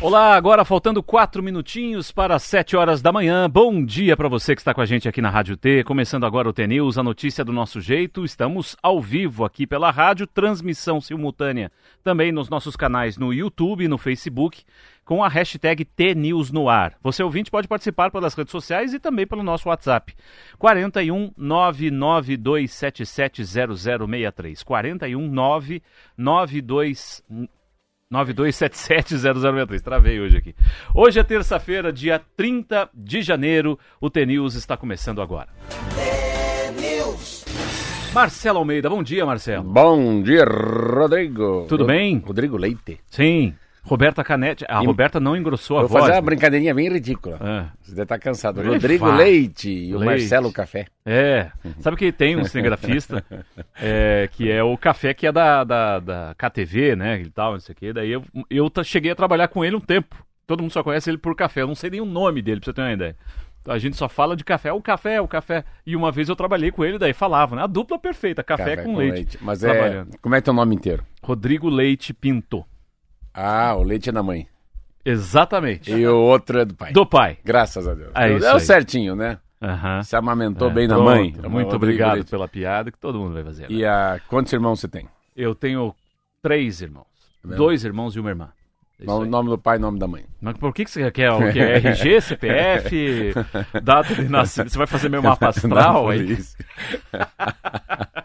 Olá, agora faltando quatro minutinhos para sete horas da manhã. Bom dia para você que está com a gente aqui na Rádio T. Começando agora o T News, a notícia do nosso jeito. Estamos ao vivo aqui pela rádio, transmissão simultânea também nos nossos canais no YouTube e no Facebook com a hashtag TNews no ar. Você ouvinte pode participar pelas redes sociais e também pelo nosso WhatsApp. 41 992770063. 41 992 92770063. Travei hoje aqui. Hoje é terça-feira, dia 30 de janeiro. O T-News está começando agora. Marcelo Almeida, bom dia, Marcelo. Bom dia, Rodrigo. Tudo bem? Rodrigo Leite. Sim. Roberta Canete. A E- Roberta não engrossou a Vou voz. fazer uma né? brincadeirinha bem ridícula. É. Você deve estar cansado. Ele Rodrigo vai. Leite e o Leite. Marcelo Café. É, sabe que tem um cinegrafista é, que é o café que é da, da, da KTV, né, e tal, não sei o quê. Daí eu, eu cheguei a trabalhar com ele um tempo. Todo mundo só conhece ele por café. Eu não sei nem o nome dele, pra você ter uma ideia. A gente só fala de café, o café, o café. E uma vez eu trabalhei com ele, daí falava, né? A dupla perfeita, café, com, leite. Mas é. Como é teu nome inteiro? Rodrigo Leite Pinto. Ah, o leite é da mãe. Exatamente. E o outro é do pai. Do pai. Graças a Deus. É isso o certinho, né? Aham. Se amamentou É, bem na pronto. mãe. Muito Rodrigo obrigado Leite. pela piada que todo mundo vai fazer. né? E a... quantos irmãos você tem? Eu tenho três irmãos. vendo? Dois irmãos e uma irmã. É isso Nome, aí. do pai e nome da mãe. Mas por que, que você quer o que? RG, CPF, data de nascimento? Você vai fazer meu mapa astral Não, aí? isso.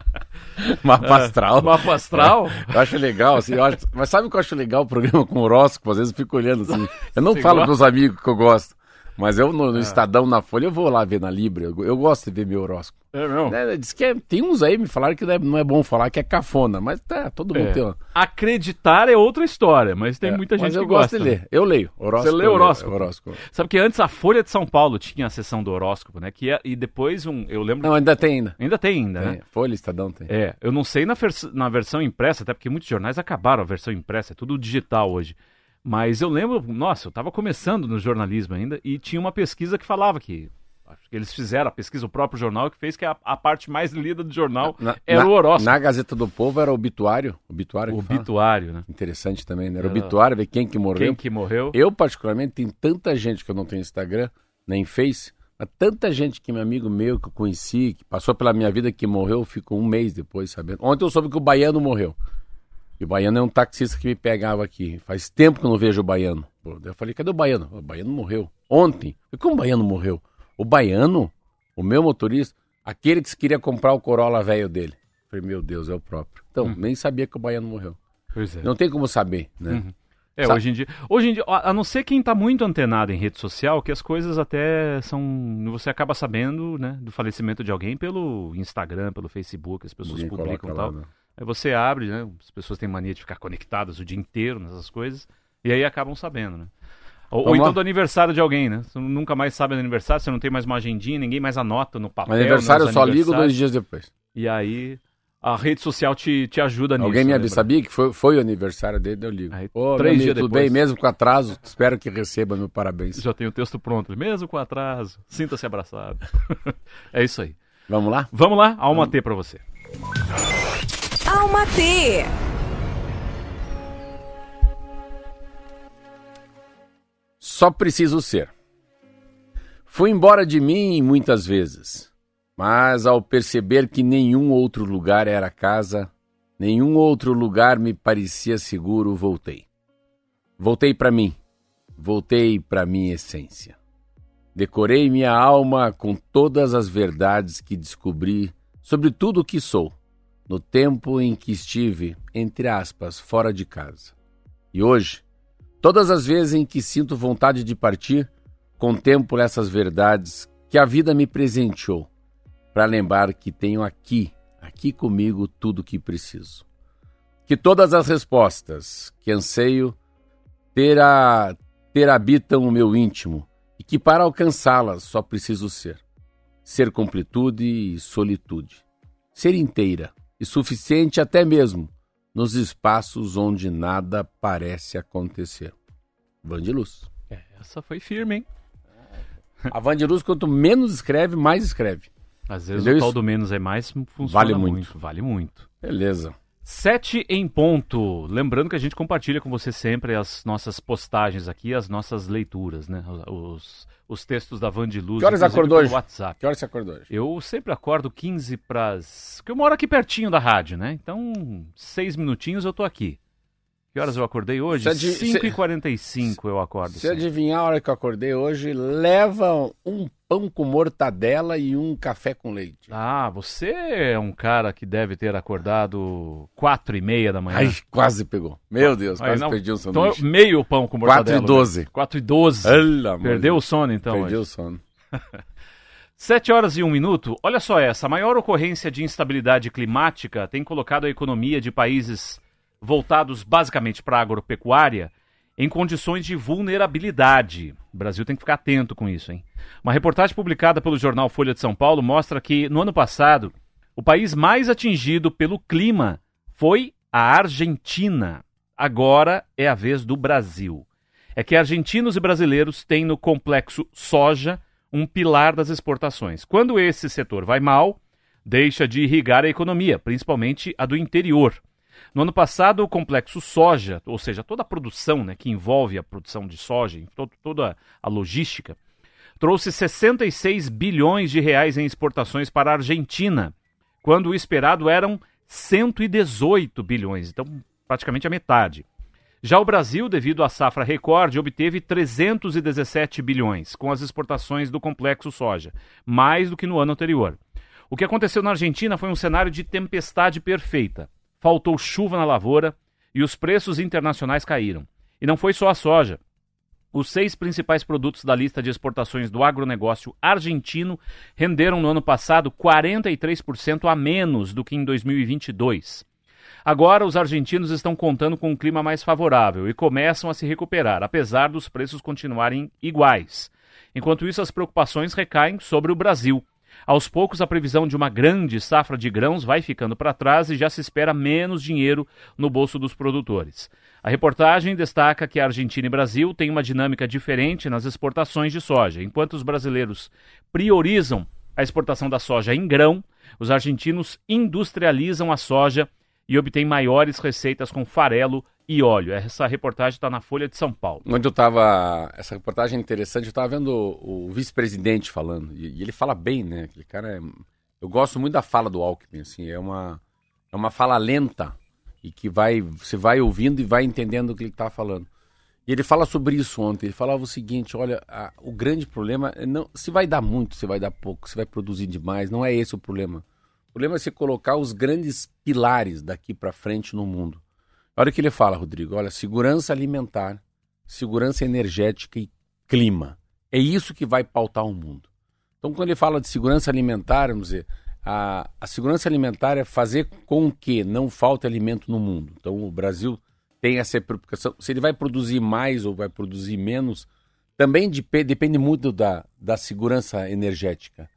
Mapa astral. Mapa astral? Eu acho legal, assim, eu acho- mas sabe o que eu acho legal o programa com horóscopo? Às vezes eu fico olhando assim. Eu não Você falo gosta? pros amigos que eu gosto, mas eu no, no Estadão, na Folha, eu vou lá ver na Libra. Eu, eu gosto de ver meu horóscopo. É, não. Né, diz que é- tem uns aí me falaram que não é, não é bom falar, que é cafona, mas tá, todo mundo É. tem uma. Acreditar é outra história, mas tem É, muita gente mas eu que gosto gosta. de ler. Eu leio. Horóscopo, Você lê horóscopo? horóscopo. Sabe que antes a Folha de São Paulo tinha a sessão do horóscopo, né? Que é- e depois um, eu lembro, Não, ainda tem ainda. ainda tem ainda, né? Tem. Folha, Estadão tem. É, eu não sei na, vers- na versão impressa, até porque muitos jornais acabaram a versão impressa, é tudo digital hoje. Mas eu lembro, nossa, eu estava começando no jornalismo ainda e tinha uma pesquisa que falava que. Acho que eles fizeram a pesquisa, o próprio jornal, que fez que a, a parte mais lida do jornal Na, era na- o horóscopo. Na Gazeta do Povo era obituário. Obituário O obituário, né? Interessante também, né? Era Era- obituário, ver quem que morreu. Quem que morreu? Eu, particularmente, tem tanta gente que eu não tenho Instagram, nem Face, mas tanta gente que meu amigo meu, que eu conheci, que passou pela minha vida, que morreu, ficou um mês depois sabendo. Ontem eu soube que o Baiano morreu. E o Baiano é um taxista que me pegava aqui. Faz tempo que eu não vejo o Baiano. Eu falei, cadê o Baiano? O Baiano morreu. Ontem. E como o Baiano morreu? O Baiano, o meu motorista, aquele que queria comprar o Corolla velho dele. Eu falei, meu Deus, é o próprio. Então, nem sabia que o Baiano morreu. Pois é. Não tem como saber, né? É, Sabe- hoje em dia. Hoje em dia, a não ser quem está muito antenado em rede social, que as coisas até são. Você acaba sabendo, né, do falecimento de alguém pelo Instagram, pelo Facebook, as pessoas Ninguém publicam e coloca lá, tal. né? Aí você abre, né? As pessoas têm mania de ficar conectadas o dia inteiro nessas coisas. E aí acabam sabendo, né? Ou, ou Vamos então lá? do aniversário de alguém, né? Você nunca mais sabe do aniversário, você não tem mais uma agendinha, ninguém mais anota no papel. Mas aniversário eu só ligo dois dias depois. E aí a rede social te, te ajuda nisso. Alguém me né, avisa, sabia que foi, foi o aniversário dele, eu ligo. Aí, Ô, três dias tudo depois. bem, mesmo com atraso, espero que receba meu parabéns. Já tem o texto pronto, mesmo com atraso, sinta-se abraçado. é isso aí. Vamos lá? Vamos lá, alma T pra você. Alma T. Só preciso ser. Fui embora de mim muitas vezes, mas ao perceber que nenhum outro lugar era casa, nenhum outro lugar me parecia seguro, voltei. Voltei para mim, voltei para minha essência. Decorei minha alma com todas as verdades que descobri sobre tudo o que sou, no tempo em que estive, entre aspas, fora de casa. E hoje, Todas as vezes em que sinto vontade de partir, contemplo essas verdades que a vida me presenteou, para lembrar que tenho aqui, aqui comigo, tudo o que preciso. Que todas as respostas que anseio ter, a, ter habitam o meu íntimo e que para alcançá-las só preciso ser. Ser completude e solitude. Ser inteira e suficiente até mesmo nos espaços onde nada parece acontecer. Van de Luz. É, essa foi firme, hein? A Van de Luz, quanto menos escreve, mais escreve. Às vezes Entendeu o tal isso? do menos é mais funciona Vale muito. muito. Vale muito. Beleza. Sete em ponto. Lembrando que a gente compartilha com você sempre as nossas postagens aqui, as nossas leituras, né? Os, os textos da Van de Luz. Que horas acordou hoje? WhatsApp. Que hora você acordou hoje? Eu sempre acordo 15 para Porque eu moro aqui pertinho da rádio, né? Então, seis minutinhos eu tô aqui. Que horas eu acordei hoje? Adi- 5h45 eu acordo. Se sempre. adivinhar a hora que eu acordei hoje, leva um pão com mortadela e um café com leite. Ah, você é um cara que deve ter acordado quatro e meia da manhã. Ai, quase pegou. Meu Deus, Aí quase não- perdi um Então, sanduíche. meio pão com 4 mortadela. e 12. 4 e 12. Pelo amor Perdeu o sono, então. Perdi hoje. o sono. 7 horas e 1 minuto. Olha só essa. A maior ocorrência de instabilidade climática tem colocado a economia de países voltados basicamente para a agropecuária em condições de vulnerabilidade. O Brasil tem que ficar atento com isso, hein? Uma reportagem publicada pelo jornal Folha de São Paulo mostra que, no ano passado, o país mais atingido pelo clima foi a Argentina. Agora é a vez do Brasil. É que argentinos e brasileiros têm no complexo soja um pilar das exportações. Quando esse setor vai mal, deixa de irrigar a economia, principalmente a do interior. No ano passado, o complexo soja, ou seja, toda a produção né, que envolve a produção de soja, to- toda a logística, trouxe 66 bilhões de reais em exportações para a Argentina, quando o esperado eram 118 bilhões, então praticamente a metade. Já o Brasil, devido à safra recorde, obteve 317 bilhões com as exportações do complexo soja, mais do que no ano anterior. O que aconteceu na Argentina foi um cenário de tempestade perfeita. Faltou chuva na lavoura e os preços internacionais caíram. E não foi só a soja. Os seis principais produtos da lista de exportações do agronegócio argentino renderam no ano passado 43% a menos do que em 2022. Agora, os argentinos estão contando com um clima mais favorável e começam a se recuperar, apesar dos preços continuarem iguais. Enquanto isso, as preocupações recaem sobre o Brasil. Aos poucos, a previsão de uma grande safra de grãos vai ficando para trás e já se espera menos dinheiro no bolso dos produtores. A reportagem destaca que a Argentina e Brasil têm uma dinâmica diferente nas exportações de soja. Enquanto os brasileiros priorizam a exportação da soja em grão, os argentinos industrializam a soja e obtêm maiores receitas com farelo e óleo. Essa reportagem está na Folha de São Paulo. Onde eu estava. Essa reportagem é interessante, eu estava vendo o, o vice-presidente falando. E, e ele fala bem, né? Aquele cara é. Eu gosto muito da fala do Alckmin, assim. É uma, é uma fala lenta e que vai. Você vai ouvindo e vai entendendo o que ele está falando. E ele fala sobre isso ontem. Ele falava o seguinte: olha, a- o grande problema é não se vai dar muito, se vai dar pouco, se vai produzir demais. Não é esse o problema. O problema é você colocar os grandes pilares daqui para frente no mundo. Olha o que ele fala, Rodrigo. Olha, segurança alimentar, segurança energética e clima. É isso que vai pautar o mundo. Então, quando ele fala de segurança alimentar, vamos dizer, a, a segurança alimentar é fazer com que não falte alimento no mundo. Então, o Brasil tem essa preocupação. Se ele vai produzir mais ou vai produzir menos, também depe- depende muito da, da segurança energética.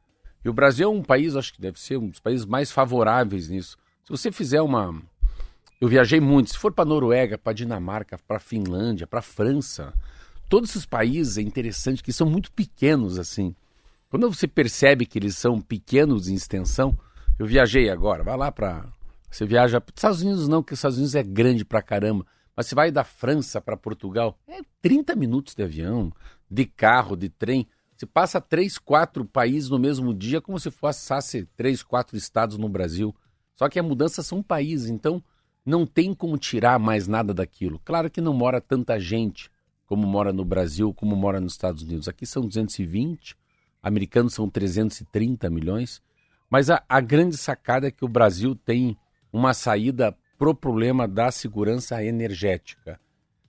E o Brasil é um país, acho que deve ser um dos países mais favoráveis nisso. Se você fizer uma, eu viajei muito. Se for para Noruega, para Dinamarca, para Finlândia, para França, todos esses países é interessante que são muito pequenos assim. Quando você percebe que eles são pequenos em extensão, eu viajei agora. Vai lá para você viaja para Estados Unidos não, porque os Estados Unidos é grande pra caramba. Mas você vai da França para Portugal, é 30 minutos de avião, de carro, de trem. Você passa três, quatro países no mesmo dia, como se passasse três, quatro estados no Brasil. Só que a mudança são países, então não tem como tirar mais nada daquilo. Claro que não mora tanta gente como mora no Brasil, como mora nos Estados Unidos. Aqui são 220, americanos são 330 milhões. Mas a, a grande sacada é que o Brasil tem uma saída pro problema da segurança energética.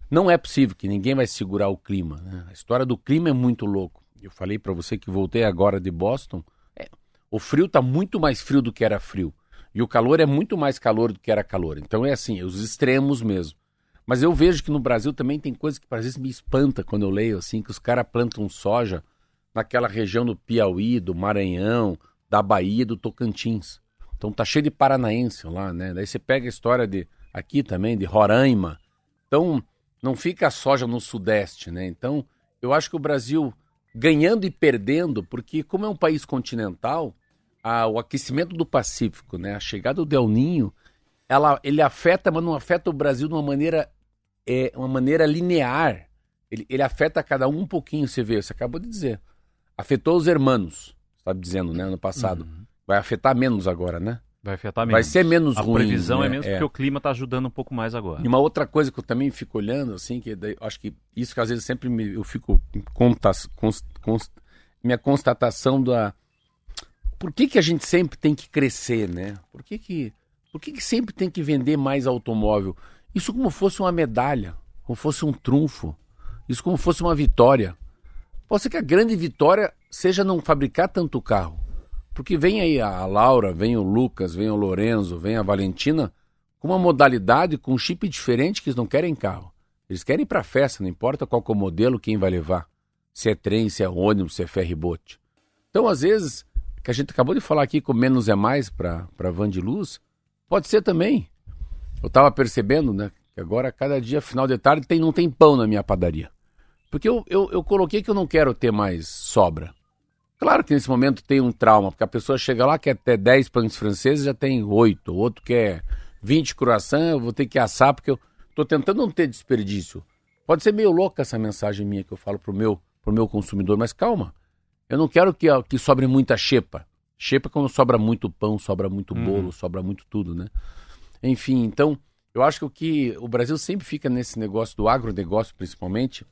Não é possível que ninguém vai segurar o clima. né? A história do clima é muito louco. Eu falei para você que voltei agora de Boston. É, o frio está muito mais frio do que era frio. E o calor é muito mais calor do que era calor. Então é assim, os extremos mesmo. Mas eu vejo que no Brasil também tem coisas que às vezes me espanta quando eu leio assim, que os caras plantam soja naquela região do Piauí, do Maranhão, da Bahia, do Tocantins. Então tá cheio de paranaense lá, né? Daí você pega a história de aqui também, de Roraima. Então não fica a soja no sudeste, né? Então eu acho que o Brasil ganhando e perdendo, porque como é um país continental, a- o aquecimento do Pacífico, né? A chegada do El Ninho ela, ele afeta, mas não afeta o Brasil de uma maneira, é, uma maneira linear. Ele, ele afeta cada um um pouquinho, você vê, você acabou de dizer. Afetou os hermanos, estava dizendo, né, ano passado. Uhum. Vai afetar menos agora, né? Vai afetar menos. Vai ser menos A ruim. previsão né? é menos porque o clima está ajudando um pouco mais agora. E uma outra coisa que eu também fico olhando, assim, que daí, acho que isso que às vezes sempre me, eu fico const, const, minha constatação da por que, que a gente sempre tem que crescer, né? Por que que, por que que sempre tem que vender mais automóvel? Isso como fosse uma medalha, como fosse um trunfo, isso como fosse uma vitória. Pode ser que a grande vitória seja não fabricar tanto carro. Porque vem aí a Laura, vem o Lucas, vem o Lorenzo, vem a Valentina com uma modalidade, com um chip diferente que eles não querem carro. Eles querem ir para festa, não importa qual é o modelo, quem vai levar. Se é trem, se é ônibus, se é ferribote. Então, às vezes, que a gente acabou de falar aqui com menos é mais para Van de Luz, pode ser também. Eu estava percebendo, né, que agora, cada dia, final de tarde, tem, não tem pão na minha padaria. Porque eu, eu, eu coloquei que eu não quero ter mais sobra. Claro que nesse momento tem um trauma, porque a pessoa chega lá, quer ter 10 pães franceses, já tem 8. O outro quer 20 croissants, eu vou ter que assar, porque eu estou tentando não ter desperdício. Pode ser meio louca essa mensagem minha que eu falo pro meu, pro meu consumidor, mas calma. Eu não quero que, que sobre muita xepa. Xepa é quando sobra muito pão, sobra muito bolo, Uhum. sobra muito tudo, né? Enfim, então, eu acho que o que o Brasil sempre fica nesse negócio do agronegócio, principalmente.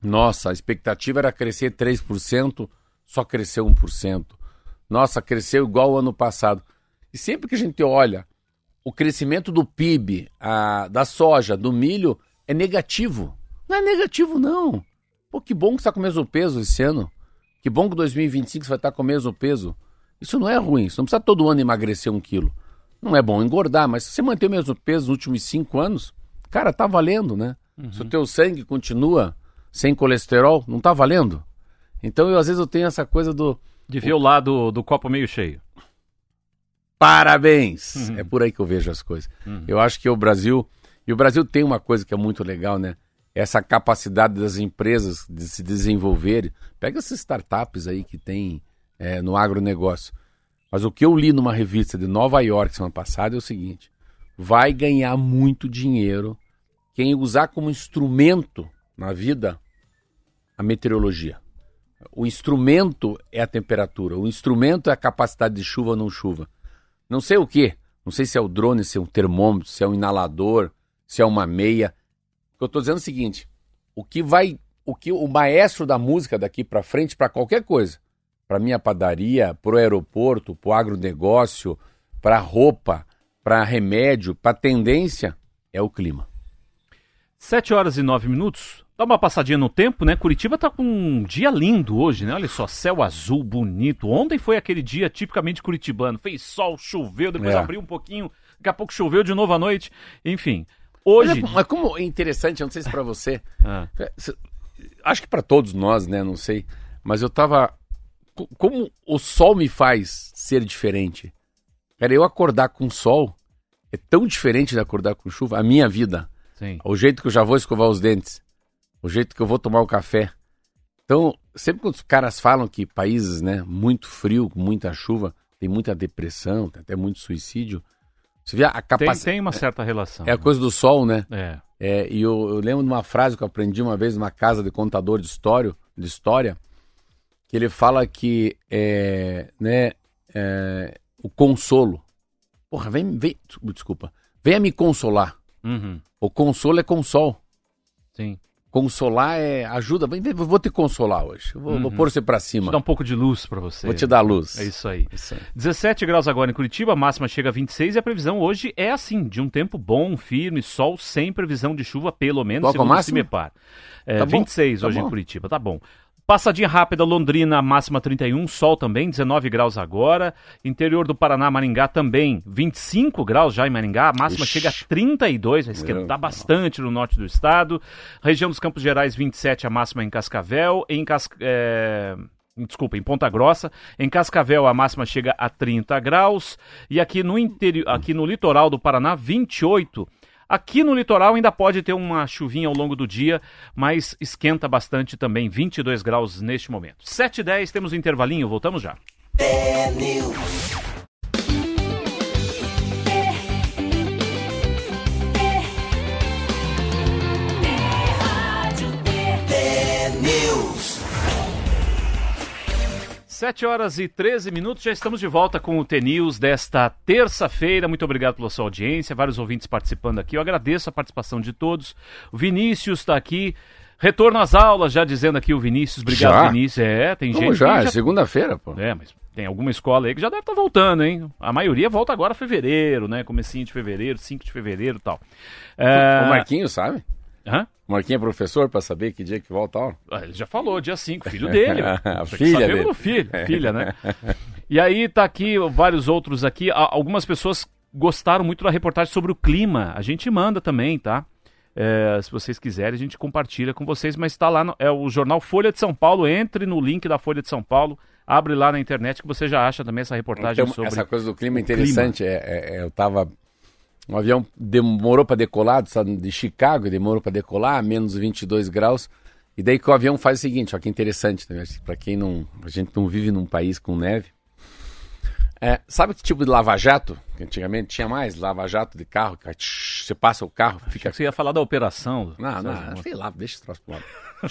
Nossa, a expectativa era crescer 3%, só cresceu 1%. Nossa, cresceu igual o ano passado. E sempre que a gente olha o crescimento do PIB, a, da soja, do milho, é negativo. Não é negativo, não. Pô, que bom que está com o mesmo peso esse ano. Que bom que 2025 você vai estar com o mesmo peso. Isso não é ruim. Você não precisa todo ano emagrecer um quilo. Não é bom engordar, mas se você manter o mesmo peso nos últimos cinco anos, cara, tá valendo, né? Se o teu sangue continua sem colesterol, não tá valendo? Então, eu às vezes eu tenho essa coisa do De ver o lado do copo meio cheio. parabéns. Uhum. É por aí que eu vejo as coisas. Uhum. Eu acho que o Brasil, e o Brasil tem uma coisa que é muito legal, né? Essa capacidade das empresas de se desenvolverem. Pega essas startups aí que tem é, no agronegócio. Mas o que eu li numa revista de Nova York semana passada é o seguinte: vai ganhar muito dinheiro quem usar como instrumento na vida a meteorologia. O instrumento é a temperatura, o instrumento é a capacidade de chuva ou não chuva. Não sei o que, não sei se é o drone, se é um termômetro, se é um inalador, se é uma meia. O que eu estou dizendo o seguinte: o que vai, o que o maestro da música daqui para frente, para qualquer coisa, para minha padaria, para o aeroporto, para o agronegócio, para roupa, para remédio, para tendência, é o clima. 7 horas e 9 minutos. Dá uma passadinha no tempo, né? Curitiba tá com um dia lindo hoje, né? Olha só, céu azul, bonito. Ontem foi aquele dia tipicamente curitibano. Fez sol, choveu, depois É. abriu um pouquinho, daqui a pouco choveu de novo à noite. Enfim, hoje. Mas, mas como é interessante, eu não sei se para você, Ah, Se- Acho que para todos nós, né? Não sei. Mas eu tava. co- Como o sol me faz ser diferente? Cara, eu acordar com sol é tão diferente de acordar com chuva. A minha vida, sim. o jeito que eu já vou escovar os dentes, o jeito que eu vou tomar o café. Então, sempre quando os caras falam que países, né, muito frio, com muita chuva, tem muita depressão, tem até muito suicídio. Você vê a Tem, capacidade. tem uma certa relação. É a coisa do sol, né? É. É, e eu, eu lembro de uma frase que eu aprendi uma vez numa casa de contador de história, de história que ele fala que é, né, é, o consolo. Porra, vem, vem, desculpa, venha me consolar. Uhum. O consolo é consol. Sim. Consolar é ajuda. Vou te consolar hoje. Vou, vou Uhum. pôr você pra Vou cima. dar um pouco de luz pra você. Vou te dar luz. É isso aí. Isso aí. 17 graus agora em Curitiba, a máxima chega a 26 e a previsão hoje é assim, de um tempo bom, firme, sol, sem previsão de chuva, pelo menos, Qual que é o segundo o? CIMEPAR. É, Tá bom, 26 tá hoje em bom. Curitiba, tá bom. Passadinha rápida, Londrina, máxima 31, sol também, 19 graus agora. Interior do Paraná, Maringá também, 25 graus já em Maringá, a máxima Ixi. chega a 32, vai esquentar bastante no norte do estado. Região dos Campos Gerais, 27, a máxima em Cascavel. Em Cas... é, Desculpa, em Ponta Grossa. Em Cascavel, a máxima chega a 30 graus. E aqui no interior, aqui no litoral do Paraná, 28. Aqui no litoral ainda pode ter uma chuvinha ao longo do dia, mas esquenta bastante também, 22 graus neste momento. 7 e 10, temos um intervalinho, voltamos já. 7 horas e 13 minutos, já estamos de volta com o T-News desta terça-feira. Muito obrigado pela sua audiência, vários ouvintes participando aqui. Eu agradeço a participação de todos. O Vinícius está aqui. Retorno às aulas, já dizendo aqui o Vinícius. Obrigado, Já? Vinícius. É, tem Como gente já? que É segunda-feira, pô. É, mas tem alguma escola aí que já deve estar voltando, hein? A maioria volta agora em fevereiro, né? Comecinho de fevereiro, 5 de fevereiro e tal. É... O Marquinho sabe? Hã? O Marquinho é professor pra saber que dia que volta a aula? Ah, Ele já falou, dia 5, filho dele. A filha dele. filho, filha, né? E aí tá aqui vários outros aqui. Algumas pessoas gostaram muito da reportagem sobre o clima. A gente manda também, tá? É, se vocês quiserem, a gente compartilha com vocês, mas está lá, no, é o jornal Folha de São Paulo. Entre no link da Folha de São Paulo, abre lá na internet que você já acha também essa reportagem Então, sobre. Essa coisa do clima é interessante. É, é- é, eu tava. Um avião demorou para decolar de- Chicago, demorou para decolar, menos 22 graus. E daí que o avião faz o seguinte, ó, que interessante também, para quem não. A gente não vive num país com neve. É, sabe que tipo de lava-jato? Que antigamente tinha mais lava-jato de carro, que você passa o carro, fica. Você ia falar da operação. Não, Sabe? não, sei lá, deixa esse troço pro lado.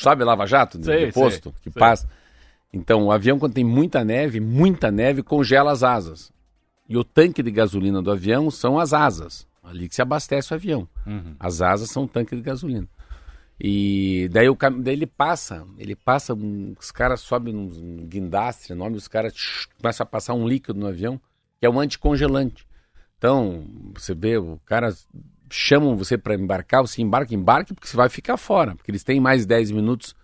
Sabe lava-jato de, de posto? sei, que sei. passa. Então, o avião, quando tem muita neve, muita neve, congela as asas. E o tanque de gasolina do avião são as asas. Ali que se abastece o avião. Uhum. As asas são o tanque de gasolina. E daí, o, daí ele passa, ele passa, os caras sobem num, guindastre enorme, os caras começam a passar um líquido no avião, que é um anticongelante. Então, você vê, o cara chamam você para embarcar, você embarca, embarque, porque você vai ficar fora, porque eles têm mais 10 minutos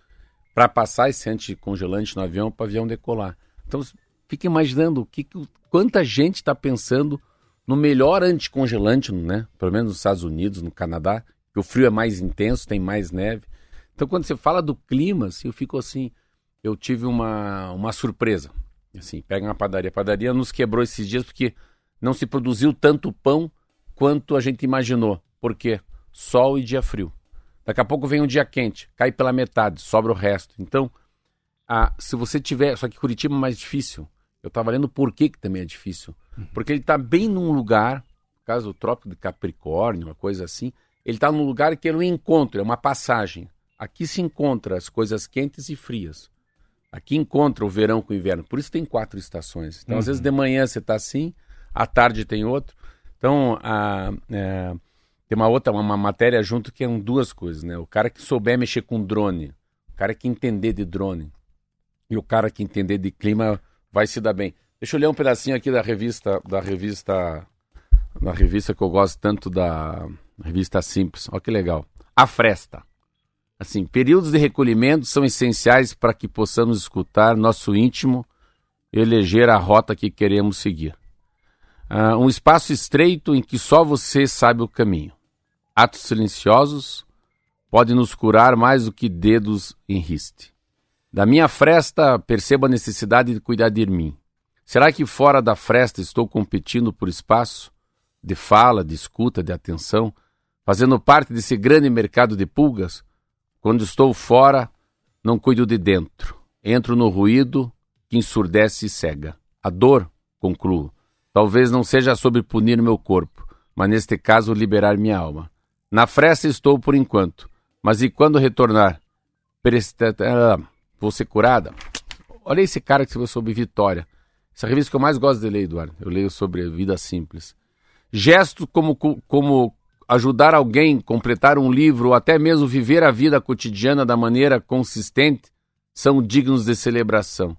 para passar esse anticongelante no avião para o avião decolar. Então, fica imaginando o que, que o- quanta gente está pensando no melhor anticongelante, né? Pelo menos nos Estados Unidos, no Canadá, que o frio é mais intenso, tem mais neve. Então, quando você fala do clima, assim, eu fico assim, eu tive uma, uma surpresa. Assim, pega uma padaria. A padaria nos quebrou esses dias porque não se produziu tanto pão quanto a gente imaginou. Por quê? Sol e dia frio. Daqui a pouco vem um dia quente, cai pela metade, sobra o resto. Então, ah, se você tiver. Só que Curitiba é mais difícil. Eu estava lendo por que, que também é difícil. Porque ele está bem num lugar, no caso o Trópico de Capricórnio, uma coisa assim, ele está num lugar que é um encontro, é uma passagem. Aqui se encontra as coisas quentes e frias. Aqui encontra o verão com o inverno. Por isso tem quatro estações. Então, às vezes de manhã você está assim, à tarde tem outro. Então, a, é, tem uma outra, uma matéria junto que são duas coisas, né? O cara que souber mexer com drone, o cara que entender de drone e o cara que entender de clima vai se dar bem. Deixa eu ler um pedacinho aqui da revista, da revista, da revista que eu gosto tanto da revista Simples. Olha que legal. A Fresta. Assim, períodos de recolhimento são essenciais para que possamos escutar nosso íntimo e eleger a rota que queremos seguir. Ah, um espaço estreito em que só você sabe o caminho. Atos silenciosos podem nos curar mais do que dedos em riste. Da minha fresta, percebo a necessidade de cuidar de mim. Será que fora da fresta estou competindo por espaço? De fala, de escuta, de atenção? Fazendo parte desse grande mercado de pulgas? Quando estou fora, não cuido de dentro. Entro no ruído que ensurdece e cega. A dor, concluo, talvez não seja sobre punir meu corpo, mas neste caso liberar minha alma. Na fresta estou por enquanto, mas e quando retornar? Presta- ah, Vou ser curada? Olha esse cara que escreveu sobre Vitória. Essa revista que eu mais gosto de ler, Eduardo. Eu leio sobre vida simples. Gestos como, como ajudar alguém, completar um livro ou até mesmo viver a vida cotidiana da maneira consistente são dignos de celebração.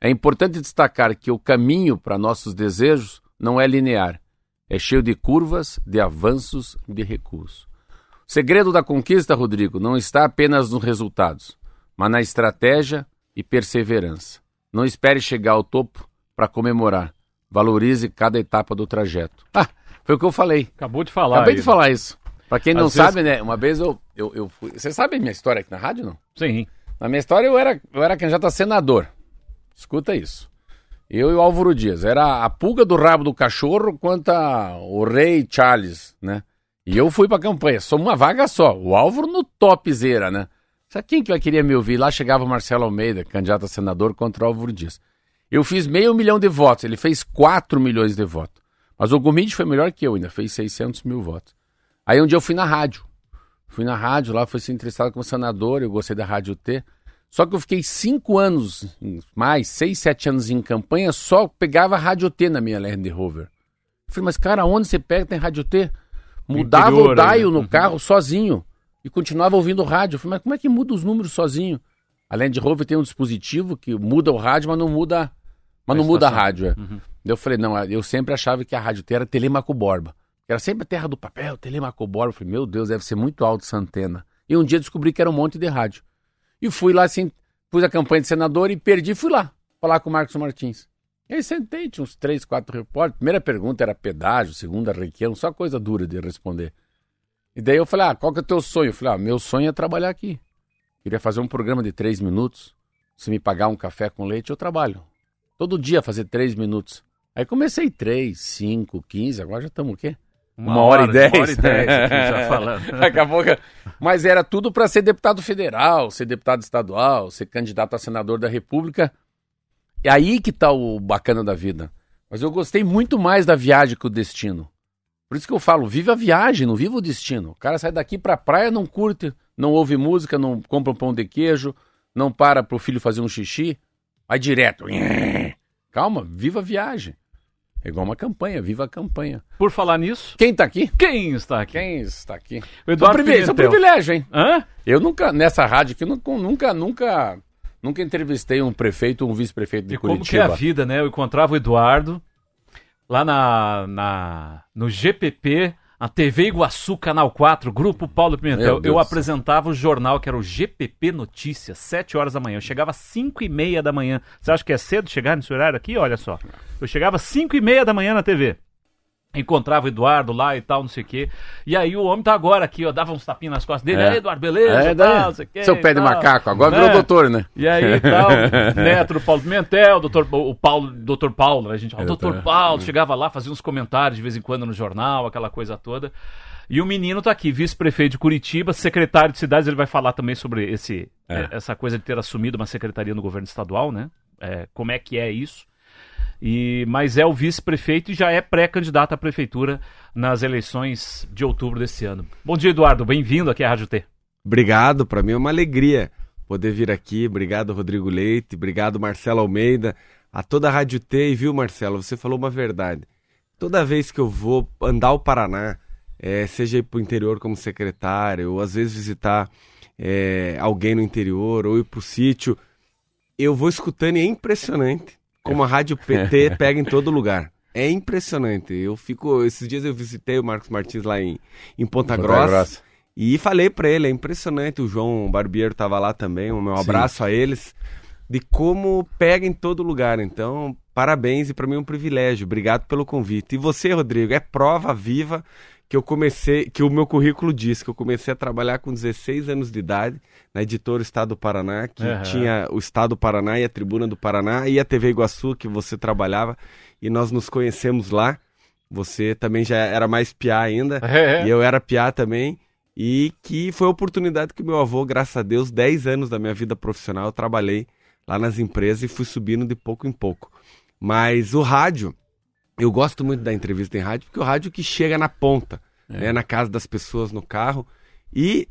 É importante destacar que o caminho para nossos desejos não é linear. É cheio de curvas, de avanços, de recuos. O segredo da conquista, Rodrigo, não está apenas nos resultados, mas na estratégia e perseverança. Não espere chegar ao topo para comemorar. Valorize cada etapa do trajeto. Ah, foi o que eu falei. Acabou de falar. Acabei aí. de falar isso. Para quem não Às sabe, né? Uma vez eu, eu, eu fui. Você sabe a minha história aqui na rádio, não? Sim. Na minha história eu era, eu era candidato a senador. Escuta isso. Eu e o Álvaro Dias. Era a pulga do rabo do cachorro quanto o rei Charles, né? E eu fui pra campanha. Só uma vaga só. O Álvaro no topzera, né? Sabe quem que vai querer me ouvir? Lá chegava o Marcelo Almeida, candidato a senador contra o Álvaro Dias. Eu fiz meio milhão de votos. Ele fez 4 milhões de votos. Mas o Gomide foi melhor que eu, ainda fez 600 mil votos. Aí um dia eu fui na rádio. Fui na rádio lá, fui ser entrevistado como senador, eu gostei da Rádio T. Só que eu fiquei cinco anos, mais, seis, sete anos em campanha, só pegava Rádio T na minha Land Rover. Eu falei, mas cara, onde você pega tem Rádio T? Mudava interior, o dial aí, né? no carro sozinho e continuava ouvindo rádio. Eu falei, mas como é que muda os números sozinho? A Land Rover tem um dispositivo que muda o rádio, mas não muda, mas A não muda a rádio. É. Eu falei, não, eu sempre achava que a Rádio era Telemaco Borba. Era sempre a terra do papel, Telemaco Borba. Eu falei, meu Deus, deve ser muito alto essa antena. E um dia descobri que era um monte de rádio. E fui lá, assim, pus a campanha de senador e perdi, fui lá falar com o Marcos Martins. E aí sentei, tinha uns três, quatro repórteres. Primeira pergunta era pedágio, segunda requeiro, só coisa dura de responder. E daí eu falei, ah, qual que é o teu sonho? Eu falei, ah, meu sonho é trabalhar aqui. Queria fazer um programa de três minutos. Se me pagar um café com leite, eu trabalho. Todo dia fazer três minutos. Aí comecei três, cinco, quinze, agora já estamos o quê? Uma hora e dez. Uma hora e dez aqui já falando. Acabou que... Mas era tudo para ser deputado federal, ser deputado estadual, ser candidato a senador da República. É aí que tá o bacana da vida. Mas eu gostei muito mais da viagem que o destino. Por isso que eu falo, vive a viagem, não viva o destino. O cara sai daqui pra praia, não curte, não ouve música, não compra um pão de queijo, não para pro filho fazer um xixi, vai direto. Calma, viva a viagem. É igual uma campanha, viva a campanha. Por falar nisso, Quem tá aqui? quem está aqui? Quem está aqui? O Eduardo privilégio, sou Pimentel. privilégio, hein? Hã? Eu nunca, nessa rádio aqui, nunca, nunca, nunca, entrevistei um prefeito ou um vice-prefeito de E como que é Curitiba. a vida, né? Eu encontrava o Eduardo lá na, na no GPP, a TV Iguaçu, Canal 4, Grupo Paulo Pimentel. Eu apresentava o jornal que era o GPP Notícias, 7 horas da manhã. Eu chegava às 5 e meia da manhã. Você acha que é cedo chegar nesse horário aqui? Olha só. Eu chegava às 5 e meia da manhã na TV. Encontrava o Eduardo lá e tal, não sei o quê. E aí o homem tá agora aqui, ó, dava uns tapinhas nas costas dele. É. Aí, Eduardo, beleza? É, tal, não sei o quê, seu pé de macaco, agora Né? virou doutor, né? E aí, tal, neto do Paulo Pimentel, doutor, o Paulo, doutor Paulo, né, a gente fala, É, doutor. Paulo, chegava lá, fazia uns comentários de vez em quando no jornal, aquela coisa toda. E o menino tá aqui, vice-prefeito de Curitiba, secretário de cidades, ele vai falar também sobre esse, É. essa coisa de ter assumido uma secretaria no governo estadual, né? É, como é que é isso? E, mas é o vice-prefeito e já é pré-candidato à prefeitura nas eleições de outubro desse ano. Bom dia, Eduardo. Bem-vindo aqui à Rádio T. Obrigado, para mim é uma alegria poder vir aqui. Obrigado, Rodrigo Leite. Obrigado, Marcelo Almeida. A toda a Rádio T. E viu, Marcelo, você falou uma verdade. Toda vez que eu vou andar o Paraná, eh, seja ir para o interior como secretário, ou às vezes visitar eh, alguém no interior, ou ir para o sítio, eu vou escutando e é impressionante como a Rádio PT pega em todo lugar. É impressionante. Eu fico. Esses dias eu visitei o Marcos Martins lá em, em Ponta, Ponta Grossa. Grossa. E falei pra ele, é impressionante, o João Barbiero tava lá também, o meu Sim. abraço a eles, de como pega em todo lugar. Então, parabéns e pra mim é um privilégio. Obrigado pelo convite. E você, Rodrigo, é prova viva que eu comecei, que o meu currículo diz que eu comecei a trabalhar com 16 anos de idade na editora Estado do Paraná, que Aham. tinha o Estado do Paraná e a Tribuna do Paraná e a TV Iguaçu que você trabalhava e nós nos conhecemos lá. Você também já era mais piá ainda. É. E eu era piá também. E que foi a oportunidade que meu avô, graças a Deus, 10 anos da minha vida profissional, eu trabalhei lá nas empresas e fui subindo de pouco em pouco. Mas o rádio, eu gosto muito da entrevista em rádio, porque o rádio que chega na ponta, né, na casa das pessoas, no carro. E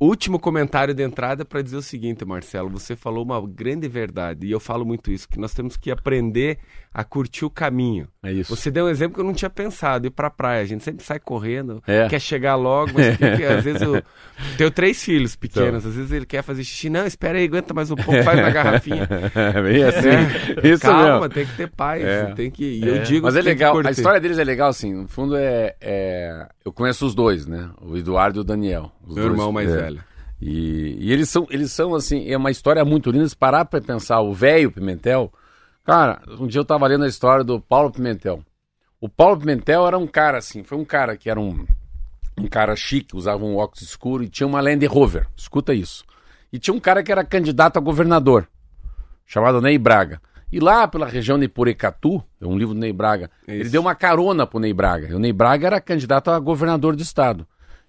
último comentário de entrada para dizer o seguinte, Marcelo, você falou uma grande verdade, e eu falo muito isso, que nós temos que aprender a curtir o caminho. É isso. Você deu um exemplo que eu não tinha pensado, ir pra praia. A gente sempre sai correndo, É. quer chegar logo, mas que, às vezes eu tenho três filhos pequenos, às vezes ele quer fazer xixi. Não, espera aí, aguenta mais um pouco, faz na garrafinha. É bem assim. É, Isso Calma, mesmo. tem que ter paz, É. tem que. E eu digo Mas é legal, a história deles é legal, assim. No fundo, é, é- Eu conheço os dois, né? O Eduardo e o Daniel. Os Meu dois, irmão mais é. velho. E, e eles são, eles são assim, é uma história muito linda. Se parar pra pensar, o velho Pimentel, cara, um dia eu tava lendo a história do Paulo Pimentel. O Paulo Pimentel era um cara assim, foi um cara que era um, um cara chique, usava um óculos escuro e tinha uma Land Rover. Escuta isso. E tinha um cara que era candidato a governador, chamado Ney Braga. E lá pela região de Porecatu, é um livro do Ney Braga, ele Isso. deu uma carona pro Ney Braga. E o Ney Braga era candidato a governador do estado.